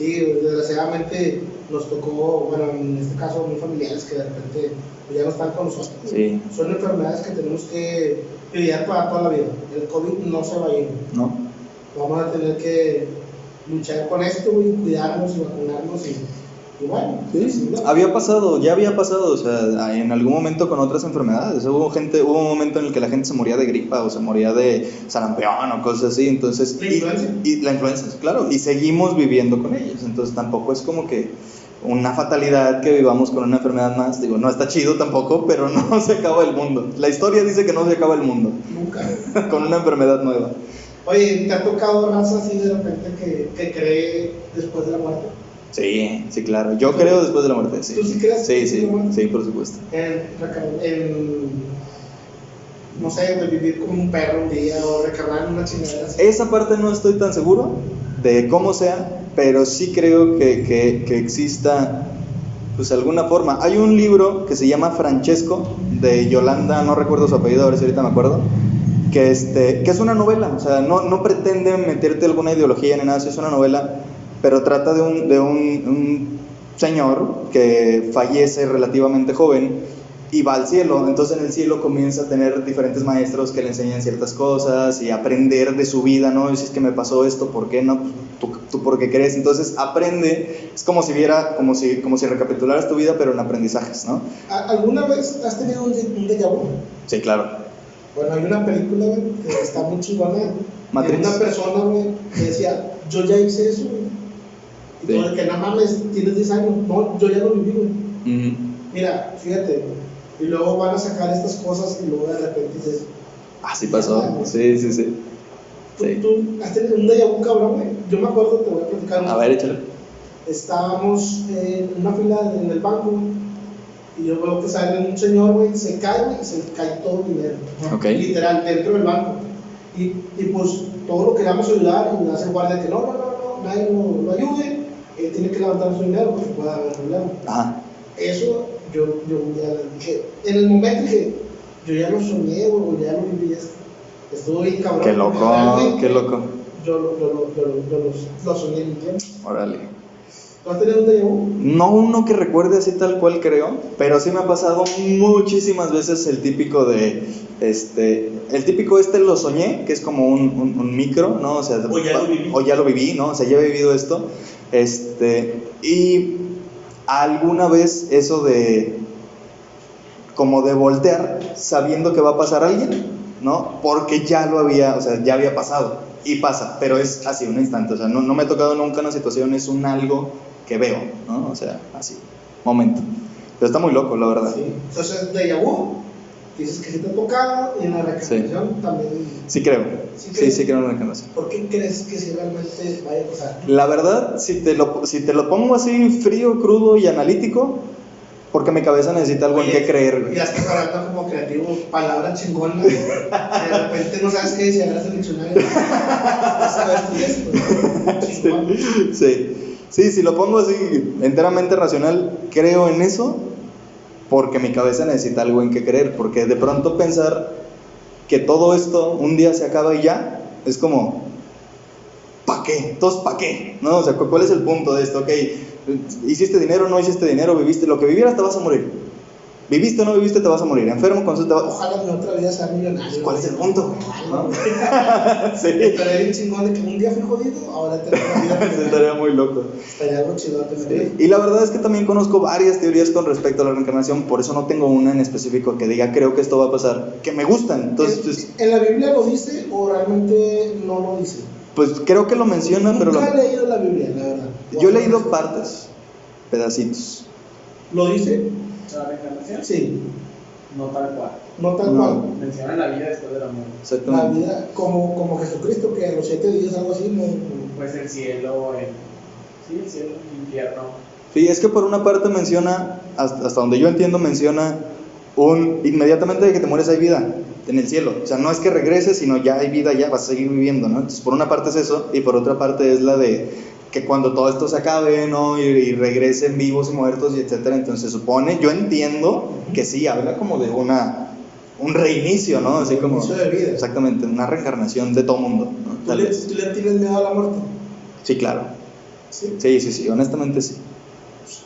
S2: Sí, desgraciadamente nos tocó, bueno, en este caso, muy familiares que de repente pues, ya no están con nosotros.
S3: Sí.
S2: Son enfermedades que tenemos que lidiar para toda la vida. El COVID no se va a ir.
S3: ¿No?
S2: Vamos a tener que luchar con esto y cuidarnos y vacunarnos y, y bueno,
S3: Sí,
S2: ¿no?
S3: había pasado, ya había pasado, o sea, en algún momento con otras enfermedades. Hubo gente, hubo un momento en el que la gente se moría de gripa o se moría de sarampión o cosas así, entonces...
S2: ¿La
S3: y-
S2: influenza?
S3: Y, la influenza, claro, y seguimos viviendo con ellos, entonces tampoco es como que una fatalidad que vivamos con una enfermedad más, digo, no está chido tampoco, pero no se acaba el mundo. La historia dice que no se acaba el mundo
S2: Nunca.
S3: con una enfermedad nueva.
S2: Oye, ¿te ha tocado raza así de repente que, que cree después de la muerte?
S3: Sí, sí, claro. Yo creo después de la muerte, sí.
S2: ¿Tú sí crees
S3: Sí, sí, sí, por supuesto.
S2: En, reca- en no sé, de vivir como un perro un día o recargar en una chingadera.
S3: Esa parte no estoy tan seguro de cómo sea, pero sí creo que, que, que exista pues alguna forma. Hay un libro que se llama Francesco de Yolanda, no recuerdo su apellido, a ver si ahorita me acuerdo, que, este, que es una novela, o sea, no, no pretende meterte alguna ideología ni nada, es una novela, pero trata de un, de un, un señor que fallece relativamente joven y va al cielo. Entonces en el cielo comienza a tener diferentes maestros que le enseñan ciertas cosas y aprender de su vida, ¿no? Y si es que me pasó esto, ¿por qué no? ¿Tú, tú por qué crees? Entonces aprende, es como si viera, como si, como si recapitularas tu vida, pero en aprendizajes, ¿no?
S2: ¿A- ¿Alguna vez has tenido un, un déjà vu?
S3: Sí, claro.
S2: Bueno, hay una película, que está muy chingona.
S3: Matrix.
S2: Una persona, güey, que decía, yo ya hice eso, güey. Y
S3: Sí.
S2: todo el que no mames, tienes 10 años. No, yo ya lo viví, güey. Mira, fíjate. Y luego van a sacar estas cosas y luego de repente dices,
S3: Así pasó. Sí, sí, sí.
S2: ¿tú,
S3: Sí.
S2: tú has tenido un déjà vu, cabrón, güey? Yo me acuerdo, te voy a platicar.
S3: A ver, échale.
S2: Estábamos en una fila en el banco, y yo veo que sale un señor, güey, se cae, güey, y se cae todo el dinero.
S3: Ok.
S2: Literal, dentro del banco. Y, y pues todos lo queríamos ayudar y hace guardia que no, no, no, no, nadie lo, lo ayude, él tiene que levantar su dinero porque puede haber problema.
S3: Ajá.
S2: Eso yo, yo ya dije, en el momento dije, yo ya lo soñé, güey, ya lo viví, es- estuvo bien cabrón.
S3: Qué loco, qué loco.
S2: Yo, lo- yo, lo- yo, lo- yo lo, lo soñé en mi tiempo.
S3: Órale.
S2: ¿Tú has tenido un déjà?
S3: No uno que recuerde así tal cual creo, pero sí me ha pasado muchísimas veces el típico de, este, el típico este lo soñé, que es como un, un- un micro, ¿no? O sea,
S2: O ya lo viví.
S3: o ya lo viví, ¿no? O sea, ya he vivido esto, este, y alguna vez eso de, como de voltear sabiendo que va a pasar alguien, ¿no? Porque ya lo había, o sea, ya había pasado. Y pasa, pero es así, un instante. O sea, no, no me ha tocado nunca una situación, es un algo que veo, ¿no? O sea, así, momento. Pero está muy loco, la verdad.
S2: Sí. Déjà vu, dices que sí te ha tocado y en la reencarnación también.
S3: Sí creo.
S2: Sí
S3: Sí, sí creo en la reencarnación.
S2: ¿Por qué crees que si realmente vaya a pasar?
S3: La verdad, si te, lo, si te lo pongo así frío, crudo y analítico, porque mi cabeza necesita algo en
S2: Oye,
S3: qué creer. güey.
S2: Ya estás hablando como creativo, palabras chingonas. De repente no sabes qué decir, agarras el diccionario. Chingón.
S3: Sí. sí, si lo pongo así enteramente racional, creo en eso porque mi cabeza necesita algo en que creer, porque de pronto pensar que todo esto un día se acaba y ya, es como, ¿pa' qué? Entonces, ¿pa' qué? ¿No? O sea, ¿cu- ¿cuál es el punto de esto? Ok, hiciste dinero, no hiciste dinero, viviste, lo que vivieras te vas a morir. Viviste o no viviste, te vas a morir. Enfermo, con eso te vas
S2: Ojalá mi otra vida sea millonario.
S3: ¿Cuál es el punto?
S2: ¿No?
S3: Sí,
S2: Pero es bien chingón de que un día fui jodido, ahora tengo una vida
S3: se estaría muy loco.
S2: Estaría algo chido tener.
S3: Y la verdad es que también conozco varias teorías con respecto a la reencarnación, por eso no tengo una en específico que diga creo que esto va a pasar, que me gustan. Entonces, pues,
S2: ¿En la Biblia lo dice o realmente no lo dice?
S3: Pues creo que lo menciona, pero lo-
S2: Nunca he leído la Biblia, la verdad.
S3: yo he leído partes, pedacitos.
S2: ¿Lo dice?
S4: ¿La reencarnación?
S2: Sí,
S4: No tal cual.
S2: no tal
S3: No.
S2: cual.
S4: Menciona la vida después de la muerte.
S2: La
S3: Exactamente.
S2: vida, como, como Jesucristo, que a los siete días, algo así, no.
S4: Pues el cielo, el. Sí, el cielo, el infierno.
S3: Sí, es que por una parte menciona, hasta, hasta donde yo entiendo, menciona un, inmediatamente de que te mueres hay vida en el cielo. O sea, no es que regreses, sino ya hay vida, ya vas a seguir viviendo, ¿no? Entonces, por una parte es eso, y por otra parte es la de que cuando todo esto se acabe, ¿no? Y, y regresen vivos y muertos, y etcétera. Entonces, se supone, yo entiendo que sí, habla como de una, un reinicio, ¿no? Así como...
S2: De vida.
S3: Exactamente, una reencarnación de todo mundo, ¿no?
S2: ¿Tú le. ¿Tú le tienes miedo a la muerte?
S3: Sí, claro.
S2: Sí.
S3: Sí, sí, sí, honestamente sí.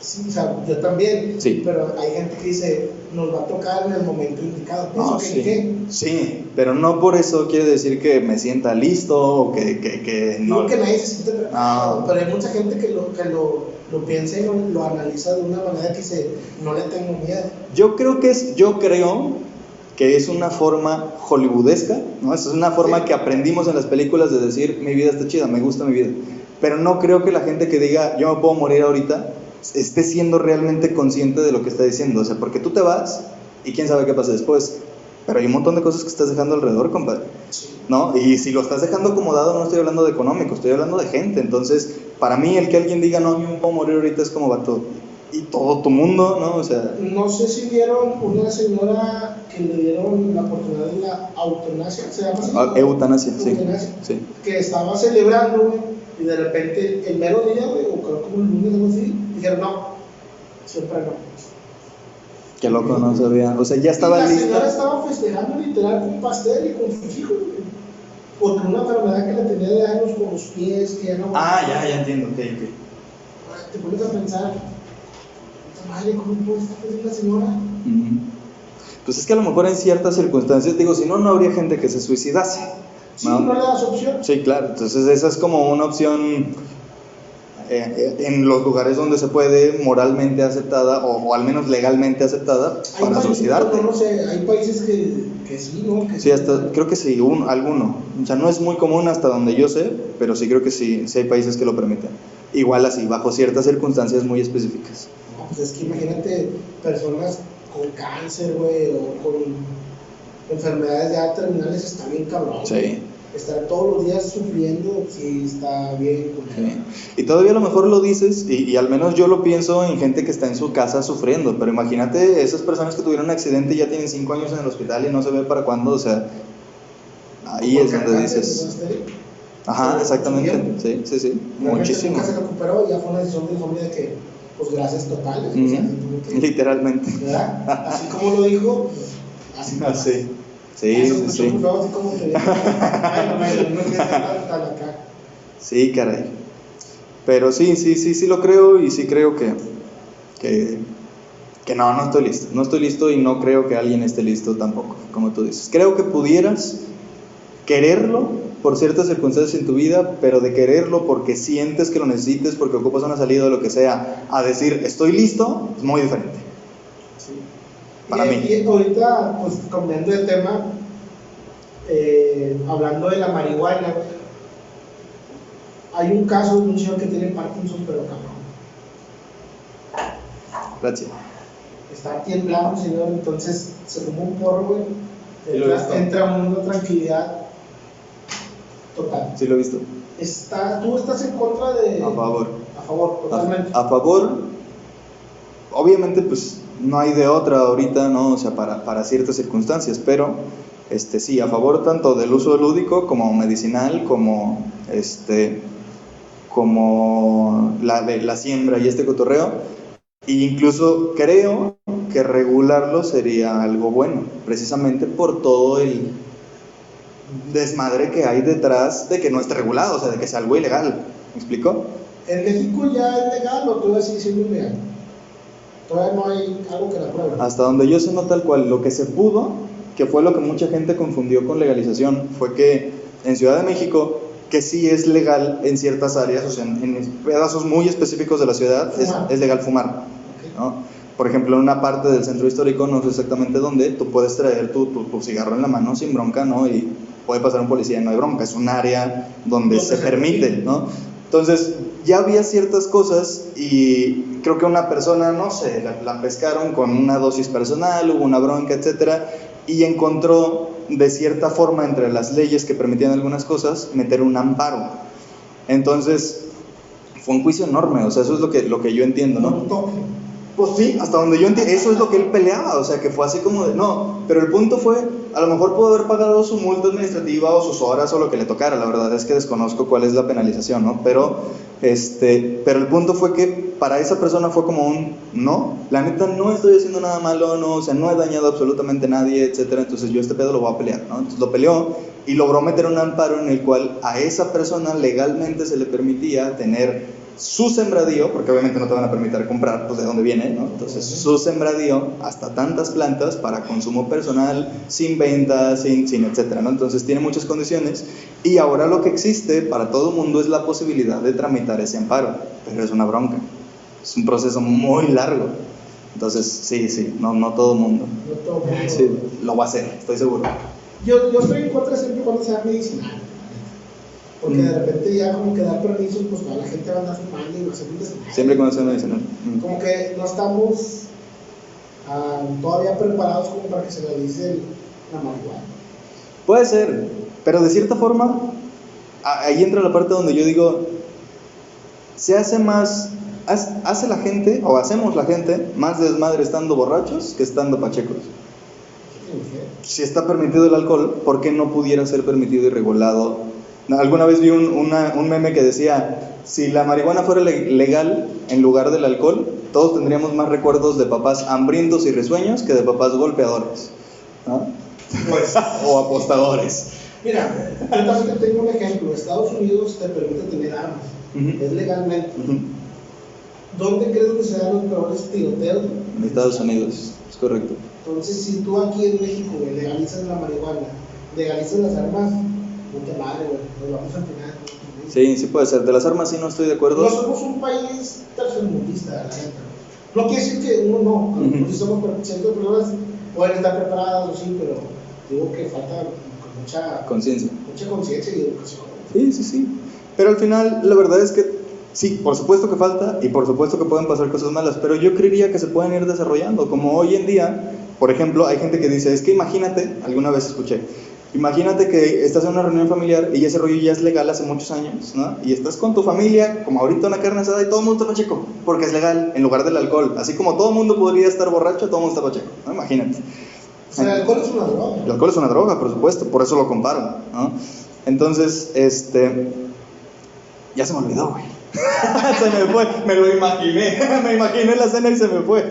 S2: Sí, o sea, yo también.
S3: Sí.
S2: Pero hay gente que dice, nos va a tocar en el momento indicado.
S3: No,
S2: ¿Eso
S3: sí.
S2: que?
S3: Sí, pero no por eso quiere decir que me sienta listo o que, que, que
S2: Digo
S3: no.
S2: que nadie se siente preparado,
S3: No.
S2: pero hay mucha gente que lo, que lo, lo piensa y lo, lo analiza de una manera que dice, no le tengo miedo.
S3: Yo creo que es, yo creo que es una forma hollywoodesca, ¿no? Es una forma
S2: Sí.
S3: que aprendimos en las películas de decir, mi vida está chida, me gusta mi vida. Pero no creo que la gente que diga, yo me puedo morir ahorita, esté siendo realmente consciente de lo que está diciendo. O sea, porque tú te vas y quién sabe qué pasa después. Pero hay un montón de cosas que estás dejando alrededor, compadre. ¿no? Y si lo estás dejando acomodado, no estoy hablando de económico, estoy hablando de gente. Entonces, para mí, el que alguien diga, no, yo me puedo morir ahorita es como vato. Y todo tu mundo, ¿no? O sea,
S2: No sé si vieron una señora que le dieron la oportunidad de la eutanasia, ¿se llama así?
S3: ah, eutanasia, sí.
S2: Eutanasia.
S3: Sí.
S2: Que estaba celebrando, güey, y de repente el mero día, güey, o creo como el lunes o algo así, dijeron, no, siempre no.
S3: Qué loco, no sabía. O sea, ya estaba
S2: la señora
S3: lista.
S2: estaba festejando literal con pastel y con sus hijos, güey. Porque una enfermedad que le tenía de años con los pies, que ya no
S3: Ah, ya, ya entiendo, ok, ok.
S2: Te pones a pensar, madre, ¿cómo puede estar feliz la señora?
S3: Pues es que a lo mejor en ciertas circunstancias, digo, si no, no habría gente que se suicidase.
S2: Sí,
S3: ¿no?
S2: no, le das opción.
S3: Sí, claro. Entonces esa es como una opción eh, eh, en los lugares donde se puede moralmente aceptada o, o al menos legalmente aceptada
S2: Hay
S3: para suicidarte.
S2: No, no sé, hay países que, que sí, ¿no? Que
S3: Sí, hasta, creo que sí, un, alguno. O sea, no es muy común hasta donde yo sé, pero sí creo que sí, sí hay países que lo permiten. Igual así, bajo ciertas circunstancias muy específicas.
S2: No, pues es que imagínate personas con cáncer, güey, o con enfermedades ya terminales, está bien cabrón.
S3: Sí.
S2: Estar todos los días sufriendo, sí, está bien. güey.
S3: Sí. Y todavía a lo mejor lo dices, y, y al menos yo lo pienso en gente que está en su casa sufriendo, pero imagínate esas personas que tuvieron un accidente y ya tienen cinco años en el hospital y no se ve para cuándo, o sea, ahí es donde dices, ajá, exactamente, sí, sí, sí, muchísimo,
S2: Nunca se recuperó y ya fue una decisión de mi familia de que, pues gracias totales. o sea,
S3: Ujú.
S2: como que-
S3: literalmente,
S2: ¿verdad? Así como lo dijo, pues, así,
S3: sí, sí, sí,
S2: acá.
S3: sí, caray, pero sí, sí, sí, sí lo creo y sí creo que, que, que no, no estoy listo, no estoy listo y no creo que alguien esté listo tampoco, como tú dices, creo que pudieras quererlo por ciertas circunstancias en tu vida, pero de quererlo porque sientes que lo necesites, porque ocupas una salida o lo que sea, a decir estoy listo, es muy diferente. Para
S2: y,
S3: mí.
S2: y ahorita, pues cambiando de tema, eh, hablando de la marihuana, hay un caso de un señor que tiene Parkinson, pero cabrón.
S3: Gracias.
S2: Está temblando, señor, entonces se fumó un porro, güey. Entra, entra en una tranquilidad total.
S3: Sí lo he visto.
S2: Está, tú estás en contra de.
S3: A favor.
S2: A favor, totalmente.
S3: A, a favor, obviamente pues no hay de otra ahorita, ¿no? O sea, para, para ciertas circunstancias, pero este, sí, a favor tanto del uso lúdico como medicinal, como, este, como la, de la siembra y este cotorreo. E incluso creo que regularlo sería algo bueno, precisamente por todo el desmadre que hay detrás de que no esté regulado, o sea, de que sea algo ilegal. ¿Me explico?
S2: ¿En México ya es legal o todavía sigue siendo ilegal? Todavía no hay algo que la pruebe.
S3: Hasta donde yo sé, no tal cual. Lo que se pudo, que fue lo que mucha gente confundió con legalización, fue que en Ciudad de México, que sí es legal en ciertas áreas, o sea, en, pedazos muy específicos de la ciudad, es, es legal fumar. ¿no? Por ejemplo, en una parte del centro histórico, no sé exactamente dónde, tú puedes traer tu, tu, tu cigarro en la mano sin bronca, ¿no? Y, puede pasar un policía, no hay bronca, es un área donde se permite. ¿no? Entonces, ya había ciertas cosas y creo que una persona, no sé, la, pescaron con una dosis personal, hubo una bronca, etcétera, y encontró de cierta forma entre las leyes que permitían algunas cosas meter un amparo. Entonces, fue un juicio enorme, o sea, eso es lo que, lo que yo entiendo, ¿no? Pues sí, hasta donde yo entiendo, eso es lo que él peleaba, o sea, que fue así como de, no, pero el punto fue, a lo mejor pudo haber pagado su multa administrativa o sus horas o lo que le tocara, la verdad es que desconozco cuál es la penalización, ¿no? Pero, este, pero el punto fue que para esa persona fue como un, no, la neta no estoy haciendo nada malo, no, o sea, no he dañado absolutamente a nadie, etcétera, entonces yo este pedo lo voy a pelear, ¿no? Entonces lo peleó y logró meter un amparo en el cual a esa persona legalmente se le permitía tener su sembradío, porque obviamente no te van a permitir comprar, pues de dónde viene, ¿no? Entonces, su sembradío, hasta tantas plantas para consumo personal, sin venta, sin, sin etcétera, ¿no? Entonces, tiene muchas condiciones y ahora lo que existe para todo el mundo es la posibilidad de tramitar ese amparo, pero es una bronca, es un proceso muy largo. Entonces, sí, sí, no, no todo el mundo.
S2: No todo mundo.
S3: Sí, lo va a hacer, estoy seguro.
S2: Yo, yo estoy en contra siempre cuando sea medicinal. Porque
S3: Mm.
S2: de repente ya como que dar permisos, pues toda la gente va a andar fumando y va a hacer un.
S3: Siempre cuando sea medicinal. Mm.
S2: Como que no estamos ah, todavía preparados como para que se realice el- la marihuana.
S3: Puede ser, pero de cierta forma, a- ahí entra la parte donde yo digo, se hace más, hace la gente, o hacemos la gente, más desmadre estando borrachos que estando pachecos. Si está permitido el alcohol, ¿por qué no pudiera ser permitido y regulado? Alguna vez vi un, una- un meme que decía, si la marihuana fuera le- legal en lugar del alcohol, todos tendríamos más recuerdos de papás hambrientos y risueños que de papás golpeadores. ¿no?
S2: Pues,
S3: o apostadores.
S2: mira, yo tengo un ejemplo. Estados Unidos te permite tener armas. Es legalmente. ¿Dónde crees que se dan los peores tiroteos?
S3: En Estados Unidos, es correcto.
S2: Entonces, si tú aquí en México legalizas la marihuana, legalizas las armas,
S3: Sí, sí puede ser. De las armas sí no estoy de acuerdo.
S2: No somos un país tercermundista, la neta. No quiere decir que uno no, a lo mejor si somos personas pueden estar preparadas, sí, pero digo que falta con mucha
S3: Conciencia.
S2: mucha conciencia y educación.
S3: Sí, sí, sí. Pero al final, la verdad es que sí, por supuesto que falta y por supuesto que pueden pasar cosas malas, pero yo creería que se pueden ir desarrollando. Como hoy en día, por ejemplo, hay gente que dice, es que imagínate, alguna vez escuché, imagínate que estás en una reunión familiar y ese rollo ya es legal hace muchos años, ¿no? Y estás con tu familia, como ahorita una carne asada y todo el mundo está pacheco, porque es legal en lugar del alcohol. Así como todo el mundo podría estar borracho, todo el mundo está pacheco, ¿no? Imagínate.
S2: O sea, el alcohol es una droga.
S3: El alcohol es una droga, por supuesto, por eso lo comparo, ¿no? Entonces, este. Ya se me olvidó, güey. se me fue, me lo imaginé. me imaginé la cena y se me fue.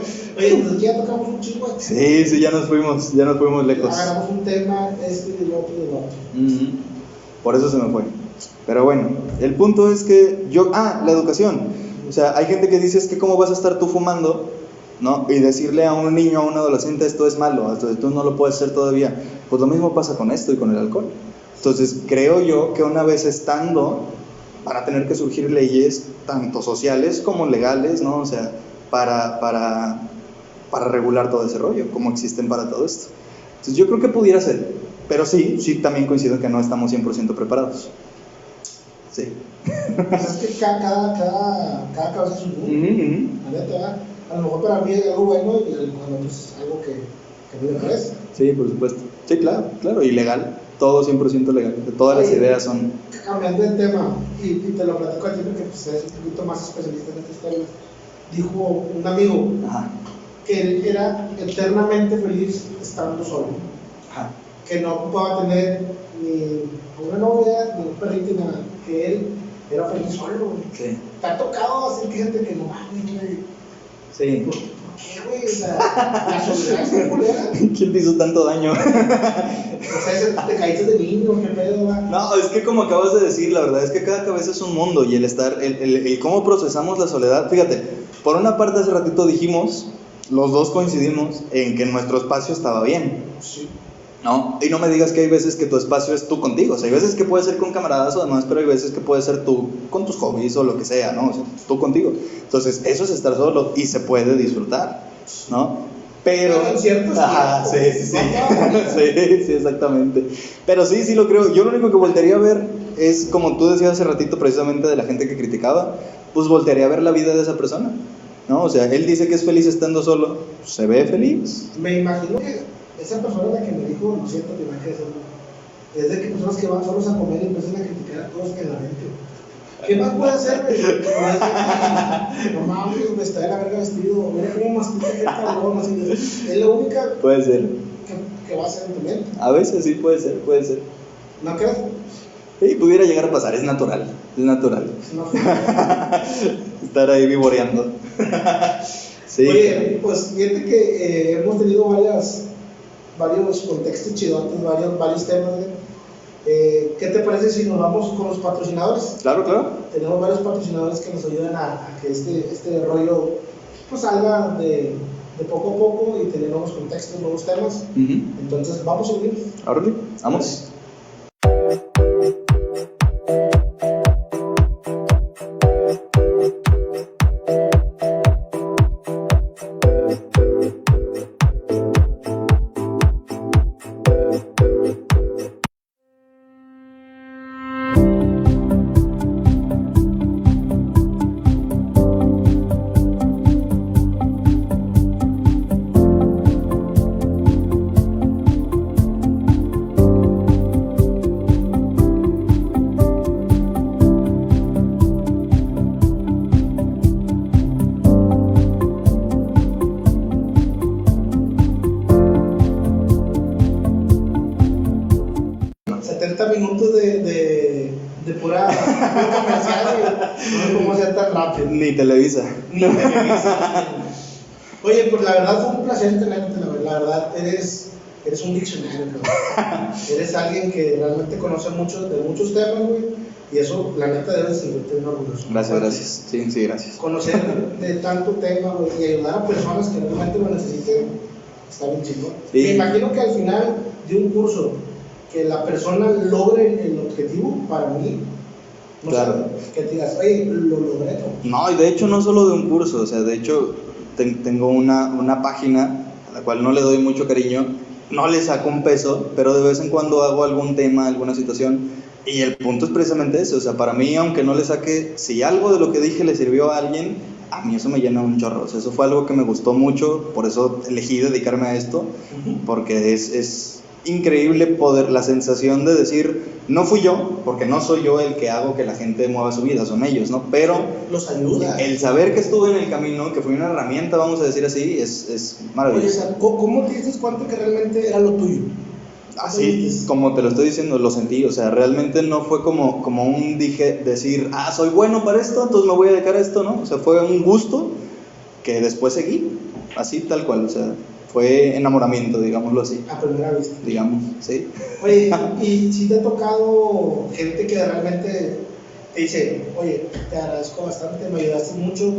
S2: Ya tocamos un chingo.
S3: Sí, sí, ya nos fuimos, ya nos fuimos lejos.
S2: Agarramos un tema, este y el otro y el otro.
S3: Ujú. Por eso se me fue. Pero bueno, el punto es que yo. Ah, la educación. O sea, hay gente que dice es que cómo vas a estar tú fumando, ¿no? Y decirle a un niño, a un adolescente, esto es malo, esto tú no lo puedes hacer todavía. Pues lo mismo pasa con esto y con el alcohol. Entonces, creo yo que una vez estando, van a tener que surgir leyes, tanto sociales como legales, ¿no? O sea, para, para, para regular todo ese rollo, como existen para todo esto. Entonces, yo creo que pudiera ser. Pero sí, sí, también coincido en que no estamos 100% preparados. Sí.
S2: Pues es que cada, cada, cada, cada cabeza es un mundo.
S3: Ujú.
S2: La neta, ¿verdad? a lo mejor para mí es algo bueno y cuando pues es algo que, que me parece.
S3: Sí, por supuesto. Sí, claro, claro, y legal. Todo 100% legal. Todas las ideas son...
S2: Cambiando de tema, y, y te lo platico a ti porque pues, eres un poquito más especialista en estos temas, dijo un amigo
S3: Ajá.
S2: que él era eternamente feliz estando solo,
S3: Ajá.
S2: que no ocupaba tener ni una novia, ni un perrito, ni nada, que él era feliz solo.
S3: Sí.
S2: Te ha tocado así que gente que no mames.
S3: Sí.
S2: ¿Por qué, güey? O sea, la sociedad es muy culera.
S3: ¿Quién te hizo tanto daño?
S2: O sea, te caíste de niño, qué pedo, va.
S3: No, es que como acabas de decir, la verdad es que cada cabeza es un mundo y el estar, el, el- el cómo procesamos la soledad, fíjate, por una parte hace ratito dijimos, los dos coincidimos en que nuestro espacio estaba bien,
S2: Sí.
S3: ¿No? Y no me digas que hay veces que tu espacio es tú contigo, o sea, hay veces que puede ser con camaradas o demás, pero hay veces que puede ser tú con tus hobbies o lo que sea, ¿no? O sea, tú contigo. Entonces, eso es estar solo y se puede disfrutar, ¿no? Pero. Ajá, sí, sí, sí. sí, sí, exactamente. Pero sí, sí lo creo. Yo lo único que voltearía a ver es, como tú decías hace ratito, precisamente de la gente que criticaba, pues voltearía a ver la vida de esa persona. ¿No? O sea, él dice que es feliz estando solo, pues, se ve feliz.
S2: Me imagino que esa persona la que me dijo, lo siento, te imaginas eso, es de que personas que van solos a comer y empiezan a criticar a todos en la mente. ¿Qué más puede hacer, güey? No mames, me está de la verga vestido, mira cómo mastica qué cabrón, así. Es la única
S3: Puede ser.
S2: que, que va a ser en tu mente.
S3: A veces sí puede ser, puede ser.
S2: ¿No crees?
S3: Sí, pudiera llegar a pasar, es natural, es natural.
S2: No.
S3: Estar ahí vivoreando. sí.
S2: Oye, pues fíjate que eh, hemos tenido varias, varios contextos chidotes, varios, varios temas. Eh, ¿Qué te parece si nos vamos con los patrocinadores?
S3: Claro, claro.
S2: Tenemos varios patrocinadores que nos ayudan a, a que este, este rollo pues, salga de, de poco a poco y tener nuevos contextos, nuevos temas. Entonces, vamos a unir.
S3: Órale, vamos.
S2: Eres alguien que realmente conoce mucho de muchos temas, güey, y eso, la neta, debes sentirte bien orgulloso.
S3: Gracias, gracias. Sí, sí, gracias.
S2: Conocer de tanto tema, güey, y ayudar a personas que realmente lo necesiten, está bien chingón.
S3: Sí.
S2: Me imagino que al final de un curso, que la persona logre el objetivo, para mí, no
S3: Claro.
S2: sé, que te digas, oye, lo logré.
S3: No, y de hecho no solo de un curso, o sea, de hecho ten- tengo una, una página a la cual no le doy mucho cariño, no le saco un peso, pero de vez en cuando hago algún tema, alguna situación, y el punto es precisamente eso, o sea, para mí, aunque no le saque, si algo de lo que dije le sirvió a alguien, a mí eso me llena un chorro, o sea, eso fue algo que me gustó mucho, por eso elegí dedicarme a esto, porque es, es increíble poder, la sensación de decir, no fui yo, porque no soy yo el que hago que la gente mueva su vida, son ellos, ¿no? Pero
S2: Los ayuda.
S3: el saber que estuve en el camino, que fue una herramienta, vamos a decir así, es, es
S2: Oye,
S3: maravilloso.
S2: sea, ¿cómo, te dices cuenta que realmente era lo tuyo?
S3: Así, como te lo estoy diciendo, lo sentí, o sea, realmente no fue como, como un dije, decir, ah, soy bueno para esto, entonces me voy a dedicar a esto, ¿no? O sea, fue un gusto que después seguí, así tal cual, o sea, fue enamoramiento, digámoslo así,
S2: A primera vista.
S3: digamos, ¿sí?
S2: Oye, y si te ha tocado gente que realmente te dice, oye, te agradezco bastante, me ayudaste mucho,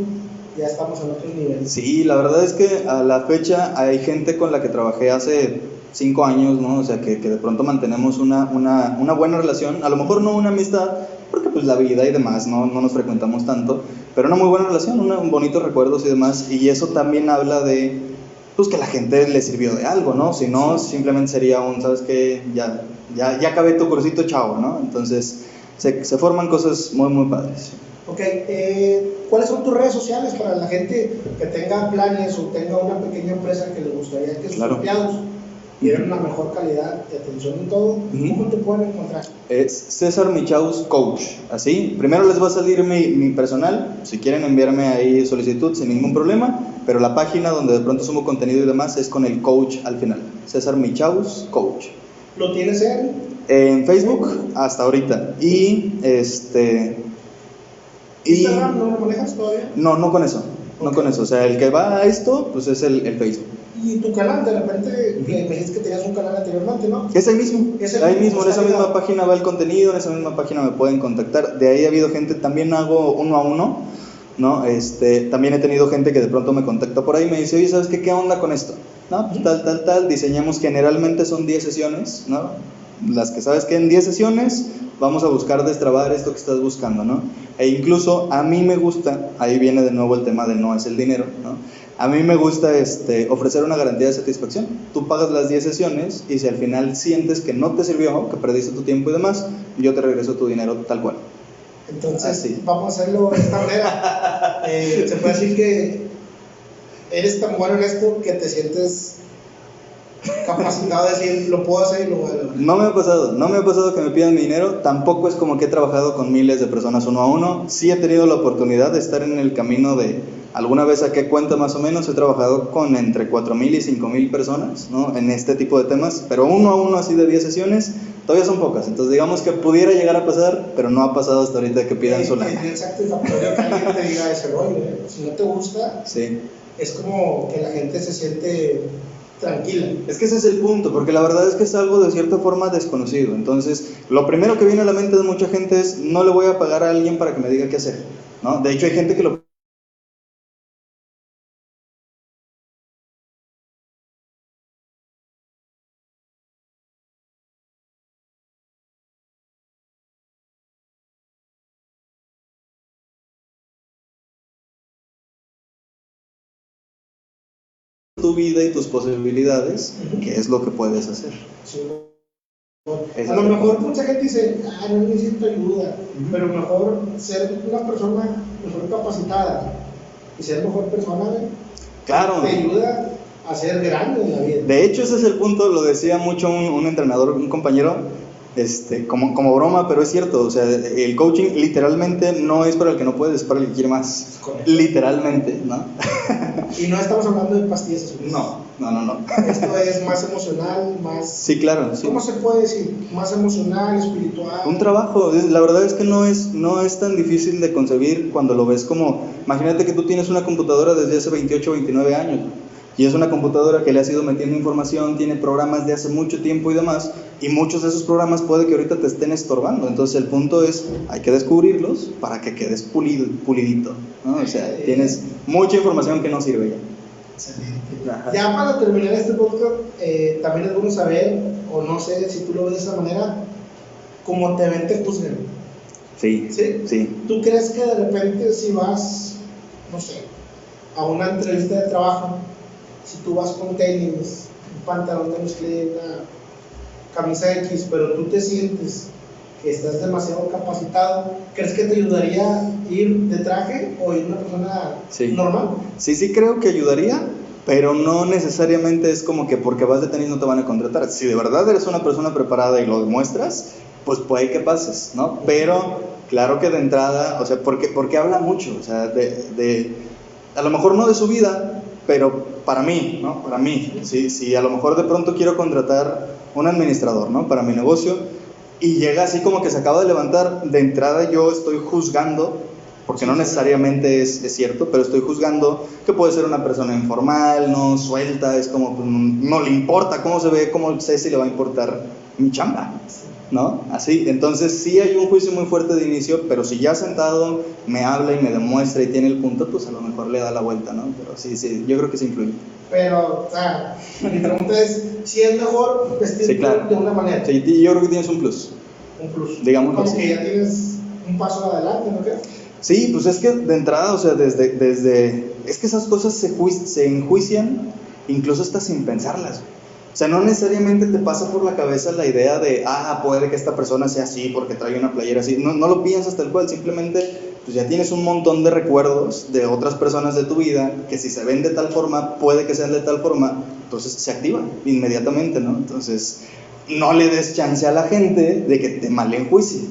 S2: ya estamos en otros niveles.
S3: Sí, la verdad es que a la fecha hay gente con la que trabajé hace cinco años, ¿no? O sea, que, que de pronto mantenemos una, una, una buena relación, a lo mejor no una amistad, porque pues la vida y demás, no, no nos frecuentamos tanto, pero una muy buena relación, una, bonitos recuerdos y demás, y eso también habla de, pues que la gente le sirvió de algo, ¿no? Si no, simplemente sería un, ¿sabes qué? Ya, ya, ya acabé tu cursito, chao, ¿no? Entonces, se, se forman cosas muy, muy padres.
S2: Ok, eh, ¿cuáles son tus redes sociales para la gente que tenga planes o tenga una pequeña empresa que le gustaría que sus
S3: Claro.
S2: empleados dieran una mejor calidad de atención y todo? ¿Cómo te pueden encontrar?
S3: Es César Michaus Coach. Así, primero les va a salir mi, mi personal, si quieren enviarme ahí solicitud sin ningún problema, pero la página donde de pronto sumo contenido y demás es con el coach al final. César Michaus Coach.
S2: ¿Lo tienes en?
S3: En Facebook hasta ahorita. Y este. Y,
S2: ¿Instagram no lo manejas todavía?
S3: no, no con eso. No con eso. O sea, el que va a esto, pues es el, el Facebook.
S2: Y tu canal, de repente, me dijiste que tenías un canal anteriormente, ¿no?
S3: Es ahí mismo,
S2: Es el
S3: ahí
S2: mismo,
S3: en esa misma página va el contenido, en esa misma página me pueden contactar. De ahí ha habido gente, también hago uno a uno, ¿no? Este, también he tenido gente que de pronto me contacta por ahí y me dice, oye, ¿sabes qué? ¿Qué onda con esto? No, pues tal, tal, tal, diseñamos, generalmente son 10 sesiones, ¿no? Las que sabes que en 10 sesiones vamos a buscar destrabar esto que estás buscando, ¿no? E incluso a mí me gusta, ahí viene de nuevo el tema de no es el dinero, ¿no? A mí me gusta este, ofrecer una garantía de satisfacción. Tú pagas las 10 sesiones y si al final sientes que no te sirvió, que perdiste tu tiempo y demás, yo te regreso tu dinero tal cual.
S2: Entonces,
S3: Así.
S2: vamos a hacerlo de esta manera. Eh, se puede decir que eres tan bueno en esto que te sientes capacitado de decir, lo puedo hacer y lo voy a lograr.
S3: No me ha pasado, no me ha pasado que me pidan mi dinero, tampoco es como que he trabajado con miles de personas uno a uno, sí he tenido la oportunidad de estar en el camino de, alguna vez a qué cuenta más o menos, he trabajado con entre 4.000 y 5.000 personas, ¿no? En este tipo de temas, pero uno a uno así de 10 sesiones, todavía son pocas, entonces digamos que pudiera llegar a pasar, pero no ha pasado hasta ahorita que pidan
S2: Eh,
S3: su lana.
S2: satisfactorio que alguien te diga ese rollo. ¿eh? Si no te gusta,
S3: Sí.
S2: es como que la gente se siente tranquila.
S3: Es que ese es el punto, porque la verdad es que es algo de cierta forma desconocido. Entonces, lo primero que viene a la mente de mucha gente es, no le voy a pagar a alguien para que me diga qué hacer. ¿no? De hecho, hay gente que lo... tu vida y tus posibilidades, que es lo que puedes hacer.
S2: Sí. A lo mejor mucha gente dice, ah, no necesito ayuda, pero mejor ser una persona mejor capacitada y ser mejor persona
S3: Claro.
S2: te ayuda a ser grande en la vida.
S3: De hecho, ese es el punto, lo decía mucho un, un entrenador, un compañero, este, como, como broma, pero es cierto, o sea, el coaching literalmente no es para el que no puede, es para el que quiere más.
S2: Correcto.
S3: Literalmente, ¿no?
S2: Y no estamos hablando de pastillas azules.
S3: No, no, no, no.
S2: Esto es más emocional, más...
S3: Sí, claro, sí.
S2: ¿Cómo se puede decir? Más emocional, espiritual.
S3: Un trabajo, la verdad es que no es, no es tan difícil de concebir cuando lo ves como, imagínate que tú tienes una computadora desde hace 28 o 29 años y es una computadora que le has ido metiendo información, tiene programas de hace mucho tiempo y demás y muchos de esos programas puede que ahorita te estén estorbando, entonces el punto es, hay que descubrirlos para que quedes pulido, pulidito, ¿no? O sea, tienes mucha información que no sirve ya.
S2: Excelente. Ya para terminar este podcast, eh, también es bueno saber, o no sé si tú lo ves de esa manera, como te ven, te juzgan.
S3: Sí,
S2: ¿Sí?
S3: sí.
S2: ¿Tú crees que de repente si vas, no sé, a una entrevista de trabajo, si tú vas con tenis, un pantalón de mezclilla, una camisa X, pero tú te sientes que estás demasiado capacitado, ¿crees que te ayudaría ir de traje o ir una persona
S3: Sí.
S2: normal?
S3: Sí, sí creo que ayudaría, pero no necesariamente es como que porque vas de tenis no te van a contratar. Si de verdad eres una persona preparada y lo demuestras, pues puede que pases, ¿no? Pero claro que de entrada, o sea, porque, porque habla mucho, o sea, de, de- a lo mejor no de su vida, pero para mí, ¿no? Para mí, si, si a lo mejor de pronto quiero contratar un administrador, ¿no? Para mi negocio, y llega así como que se acaba de levantar, de entrada yo estoy juzgando, porque no necesariamente es, es cierto, pero estoy juzgando que puede ser una persona informal, no suelta, es como, pues, no le importa cómo se ve, cómo sé si le va a importar mi chamba, ¿no? Así, entonces sí hay un juicio muy fuerte de inicio, pero si ya sentado me habla y me demuestra y tiene el punto, pues a lo mejor le da la vuelta, ¿no? Pero sí, sí, yo creo que sí influye.
S2: Pero, o sea, mi pregunta es si es mejor vestirte
S3: Sí, claro.
S2: de una manera,
S3: Sí, yo creo que tienes un plus.
S2: un plus.
S3: Digámoslo
S2: Como
S3: así.
S2: que ya tienes un paso adelante, ¿no crees?
S3: Sí, pues es que de entrada, o sea, desde, desde, es que esas cosas se, se enjuician incluso hasta sin pensarlas. O sea, no necesariamente te pasa por la cabeza la idea de, ah, puede que esta persona sea así porque trae una playera así. No, no lo piensas tal cual, simplemente pues ya tienes un montón de recuerdos de otras personas de tu vida que si se ven de tal forma, puede que sean de tal forma, entonces se activan inmediatamente, ¿no? Entonces, no le des chance a la gente de que te malenjuicie.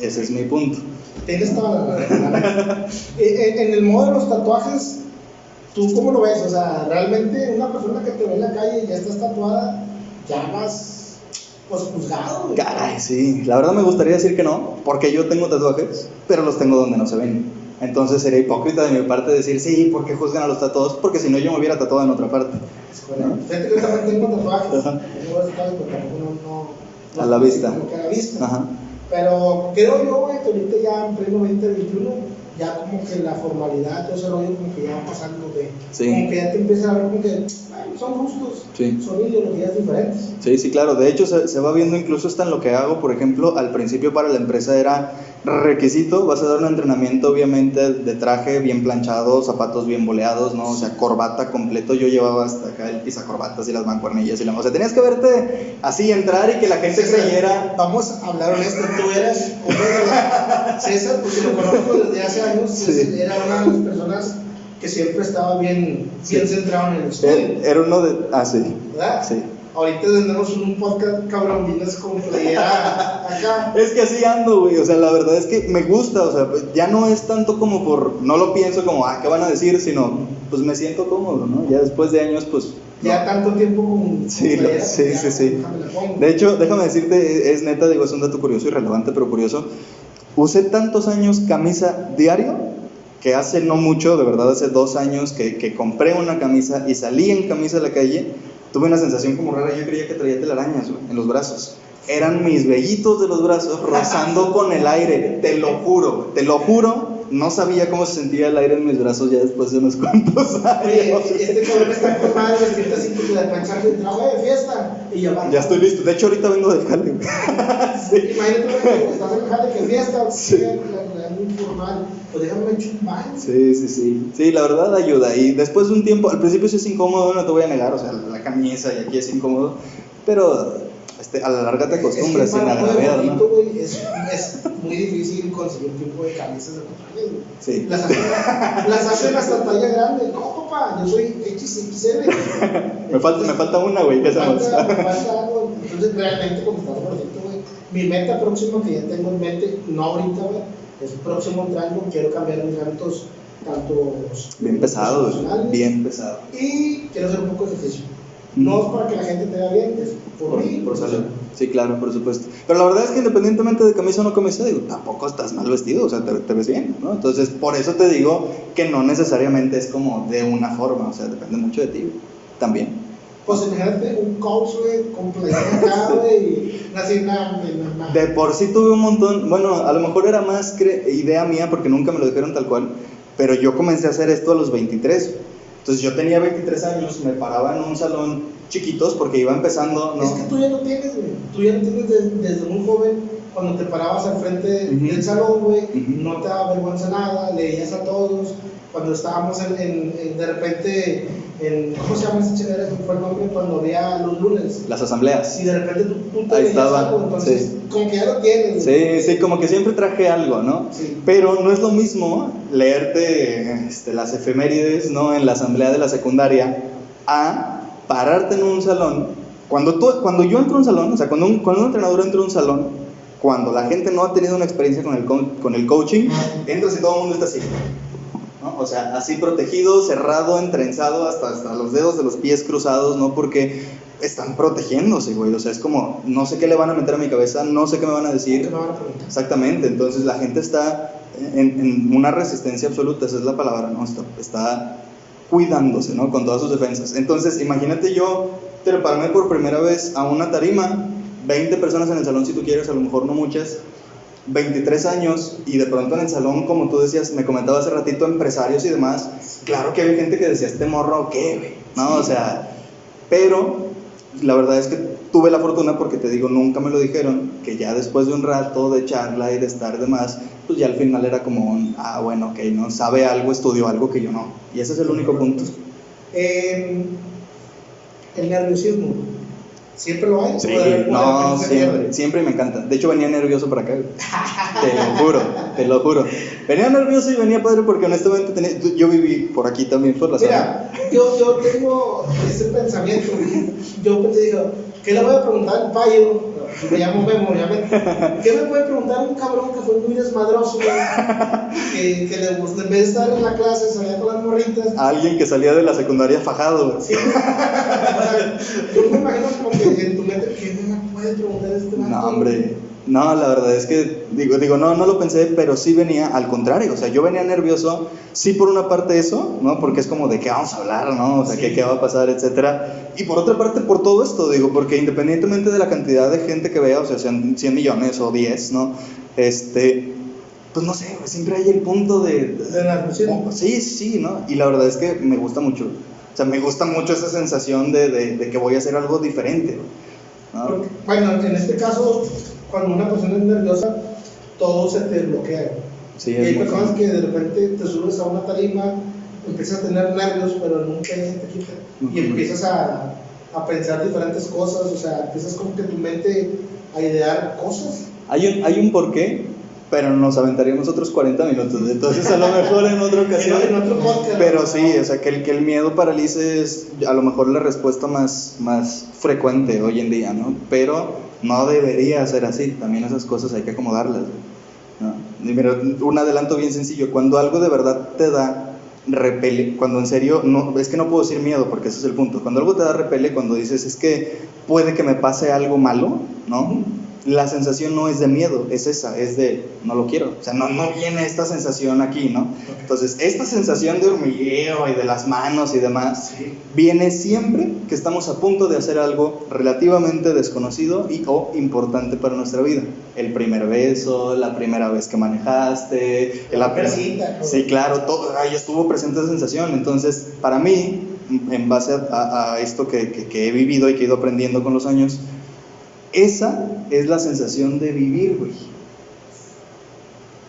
S3: Ese es mi punto.
S2: Tienes toda la razón. Eh, en, en el modo de los tatuajes, ¿tú cómo lo ves? O sea, realmente una persona que te ve en la calle y ya estás tatuada, ya vas, pues, juzgado. güey.
S3: Caray, sí. La verdad me gustaría decir que no, porque yo tengo tatuajes, pero los tengo donde no se ven. Entonces sería hipócrita de mi parte decir, sí, ¿por qué juzgan a los tatuados? Porque si no yo me hubiera tatuado en otra parte.
S2: Es correcto. Fíjate que yo también tengo tatuajes. No,
S3: A la vista.
S2: Como que a la vista.
S3: Ajá.
S2: Pero creo yo, güey, que ahorita ya en pleno 2021 ya como que la formalidad, todo ese rollo, como que ya va pasando de.
S3: Sí.
S2: Como que ya te empiezas a ver como que son gustos,
S3: Sí.
S2: son ideologías diferentes.
S3: Sí, sí, claro. De hecho, se, se va viendo incluso hasta en lo que hago. Por ejemplo, al principio para la empresa era requisito, vas a dar un entrenamiento obviamente de traje bien planchado, zapatos bien boleados, ¿no? O sea, corbata completo. Yo llevaba hasta acá el pisacorbatas y las mancuernillas y la... O sea, tenías que verte así, entrar y que la gente
S2: César,
S3: creyera...
S2: Vamos a hablar honesto, tú eras César, porque lo conozco desde hace años,
S3: Sí.
S2: César era una de las personas que siempre estaba bien, bien centrado en el estudio,
S3: era uno de... Ah, sí.
S2: ¿verdad?
S3: Sí.
S2: Ahorita tenemos un podcast cabrón, vienes con playera acá.
S3: Es que así ando, güey. O sea, la verdad es que me gusta. O sea, ya no es tanto como por. No lo pienso como, ah, ¿qué van a decir? Sino, pues me siento cómodo, ¿no? Ya después de años, pues.
S2: Ya tanto tiempo con,
S3: Sí, lo- sí,
S2: ya,
S3: sí, sí. De hecho, déjame decirte, es neta, digo, es un dato curioso y relevante, pero curioso. Usé tantos años camisa diario que hace no mucho, de verdad, hace dos años que, que compré una camisa y salí en camisa a la calle, tuve una sensación como rara. Yo creía que traía telarañas güey, en los brazos. Eran mis vellitos de los brazos rozando con el aire, te lo juro, te lo juro. No sabía cómo se sentía el aire en mis brazos ya después de unos cuantos
S2: Oye,
S3: años.
S2: este cabrón está con madre, vestirte así como de planchar de trabajo de fiesta. Y ya va.
S3: Ya estoy listo. De hecho, ahorita vengo del jale. Sí.
S2: Imagínate que estás en jale que fiesta,
S3: Sí.
S2: muy formal. Déjame echar un baño.
S3: Sí, sí, sí. Sí, la verdad ayuda. Y después de un tiempo, al principio sí es incómodo, no te voy a negar, o sea, la camisa y aquí es incómodo, pero este, a la larga te acostumbras sin agraviar,
S2: bonito,
S3: ¿no?
S2: es, es muy difícil conseguir un tipo de camisas de contraje, güey.
S3: Sí.
S2: Las hacen, las hacen hasta talla grande. No, papá, yo soy XXL.
S3: Me falta, me falta una, güey, ¿qué
S2: Me
S3: hacemos?
S2: falta, me falta algo. Entonces, realmente, como estás gordito, güey, mi meta próxima que ya tengo en mente, no ahorita, güey, es próximo entrando, quiero cambiar mis hábitos, tanto
S3: Bien pesado, güey,
S2: emocionales,
S3: bien pesado.
S2: Y quiero hacer un poco de ejercicio. No es para que la gente te vea bien, es por,
S3: Por,
S2: mí.
S3: por salud. Sí, claro, por supuesto. Pero la verdad es que independientemente de camisa o no camisa, digo, tampoco estás mal vestido, o sea, te, te ves bien, ¿no? Entonces, por eso te digo que no necesariamente es como de una forma, o sea, depende mucho de ti también.
S2: Pues imagínate un coach, güey, güey, y así, nada, nada,
S3: De por sí tuve un montón, bueno, a lo mejor era más idea mía porque nunca me lo dijeron tal cual, pero yo comencé a hacer esto a los 23. Entonces yo tenía 23 años, me paraba en un salón chiquitos porque iba empezando, ¿no?
S2: Es que tú ya lo tienes, güey. Tú ya lo tienes de- desde muy joven, cuando te parabas al frente
S3: Ujú.
S2: del salón, güey,
S3: Ujú.
S2: no te daba vergüenza nada, leías a todos. Cuando estábamos en, en- en- de repente, en, ¿cómo se llama esa chingadera? que fue el nombre? Cuando había los lunes.
S3: Las asambleas.
S2: Si de repente tú, tú te
S3: Ahí
S2: leías
S3: estaba,
S2: algo, entonces,
S3: sí.
S2: como que ya lo tienes.
S3: Sí, sí, como que siempre traje algo, ¿no?
S2: Sí.
S3: Pero no es lo mismo leerte este, las efemérides, ¿no? En la asamblea de la secundaria, a pararte en un salón. Cuando, tú, cuando yo entro a un salón, o sea, cuando un, cuando un entrenador entra a un salón, cuando la gente no ha tenido una experiencia con el, co- con el coaching, entras y todo el mundo está así. ¿No? O sea, así protegido, cerrado, entrenzado, hasta, hasta los dedos de los pies cruzados, ¿no? Porque están protegiéndose, güey. O sea, es como, no sé qué le van a meter a mi cabeza, no sé qué me van a
S2: ¿Qué
S3: decir. Exactamente, entonces la gente está en, en una resistencia absoluta, esa es la palabra, ¿no? Está, está cuidándose, ¿no? Con todas sus defensas. Entonces, imagínate yo treparme por primera vez a una tarima, 20 personas en el salón si tú quieres, a lo mejor no muchas, 23 años y de pronto en el salón, como tú decías, me comentaba hace ratito, empresarios y demás, claro que había gente que decía, este morro, ¿o ¿qué, güey? No, o sea, pero la verdad es que tuve la fortuna porque te digo, nunca me lo dijeron, que ya después de un rato de charla y de estar de más, pues ya al final era como un, ah, bueno, ok, no, sabe algo, estudió algo que yo no. Y ese es el único punto.
S2: Eh, el nerviosismo. ¿Siempre lo hay?
S3: Sí,
S2: ¿O de- o de
S3: no, siempre, siempre me encanta. De hecho, venía nervioso para acá. Te lo juro, te lo juro. Venía nervioso y venía padre porque honestamente tenía- yo viví por aquí también, por la zona.
S2: Mira, yo, yo tengo ese pensamiento. Yo pensé, digo, ¿qué le voy a preguntar al payo? Me llamo Memo, obviamente. ¿Qué me puede preguntar un cabrón que fue muy desmadroso, güey? Que, que le en vez de estar en la clase, salía con las morritas.
S3: Alguien que salía de la secundaria fajado. güey.
S2: Sí. O sea, yo me imagino como que en tu mente, ¿qué me puede preguntar este vato?
S3: No, hombre. No, la verdad es que, digo, digo, no, no lo pensé, pero sí venía al contrario. O sea, yo venía nervioso, sí por una parte eso, ¿no? Porque es como de qué vamos a hablar, ¿no? O sea, qué, qué va a pasar, etcétera. Y por otra parte, por todo esto, digo, porque independientemente de la cantidad de gente que vea, o sea, sean 100 millones o 10, ¿no? Este, pues no sé, siempre hay el punto de...
S2: De nerviosismo.
S3: Sí, sí, ¿no? Y la verdad es que me gusta mucho. O sea, me gusta mucho esa sensación de, de, de que voy a hacer algo diferente. ¿no?
S2: Bueno, en este caso, cuando una persona es nerviosa, todo se te bloquea.
S3: Sí,
S2: y hay personas que de repente te subes a una tarima, empiezas a tener nervios, pero nunca se te quita. Y
S3: Ujú.
S2: empiezas a, a pensar diferentes cosas, o sea, empiezas como que tu mente a idear cosas.
S3: Hay un, hay un porqué, pero nos aventaríamos otros 40 minutos. Entonces, a lo mejor en otra ocasión.
S2: En otro podcast.
S3: Pero sí, o sea, que el, que el miedo paralice es a lo mejor la respuesta más, más frecuente hoy en día, ¿no? Pero no debería ser así, también esas cosas hay que acomodarlas. mira, un adelanto bien sencillo, cuando algo de verdad te da repele, cuando en serio, no, es que no puedo decir miedo porque ese es el punto, cuando algo te da repele, cuando dices es que puede que me pase algo malo, ¿no? La sensación no es de miedo, es esa, es de no lo quiero, o sea, no, no viene esta sensación aquí, ¿no? Entonces, esta sensación de hormigueo y de las manos y demás, viene siempre que estamos a punto de hacer algo relativamente desconocido y o importante para nuestra vida. El primer beso, la primera vez que manejaste,
S2: La
S3: prim-
S2: cita, ¿no?
S3: Sí, claro, todo, ahí estuvo presente esa sensación. Entonces, para mí, en base a, a- a esto que, que- que he vivido y que he ido aprendiendo con los años, esa es la sensación de vivir, güey.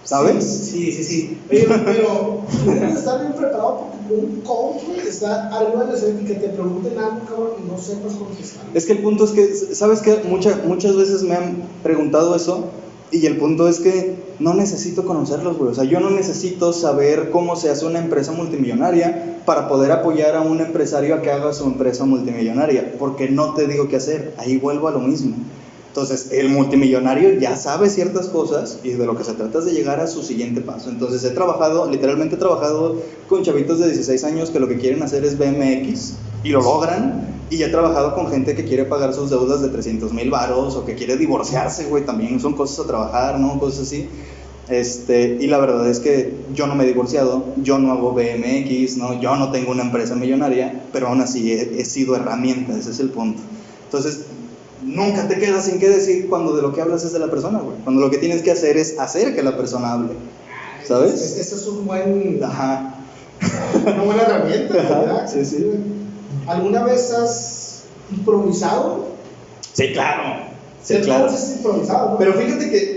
S3: ¿Sabes?
S2: Sí, sí, sí. Oye, pero debes estar bien preparado porque un coach está algo de y que te pregunten algo, cabrón, y no sepas contestar.
S3: Es que el punto es que, ¿sabes qué? Mucha- muchas veces me han preguntado eso y el punto es que no necesito conocerlos, güey. O sea, yo no necesito saber cómo se hace una empresa multimillonaria para poder apoyar a un empresario a que haga su empresa multimillonaria, porque no te digo qué hacer. Ahí vuelvo a lo mismo. Entonces, el multimillonario ya sabe ciertas cosas y de lo que se trata es de llegar a su siguiente paso. Entonces, he trabajado, literalmente he trabajado con chavitos de 16 años que lo que quieren hacer es BMX y lo logran. Y he trabajado con gente que quiere pagar sus deudas de 300 mil varos o que quiere divorciarse, güey, también son cosas a trabajar, ¿no? Cosas así. Este, y la verdad es que yo no me he divorciado, yo no hago BMX, ¿no? Yo no tengo una empresa millonaria, pero aún así he, he sido herramienta, ese es el punto. Entonces, nunca te quedas sin qué decir cuando de lo que hablas es de la persona, güey. Cuando lo que tienes que hacer es hacer que la persona hable,
S2: Es-
S3: ¿sabes?
S2: Esa es un buen,
S3: Ajá.
S2: una buena herramienta, ¿verdad?
S3: sí, sí.
S2: ¿Alguna vez has improvisado?
S3: Sí, claro. Sí, claro.
S2: improvisado, ¿no?
S3: Pero fíjate que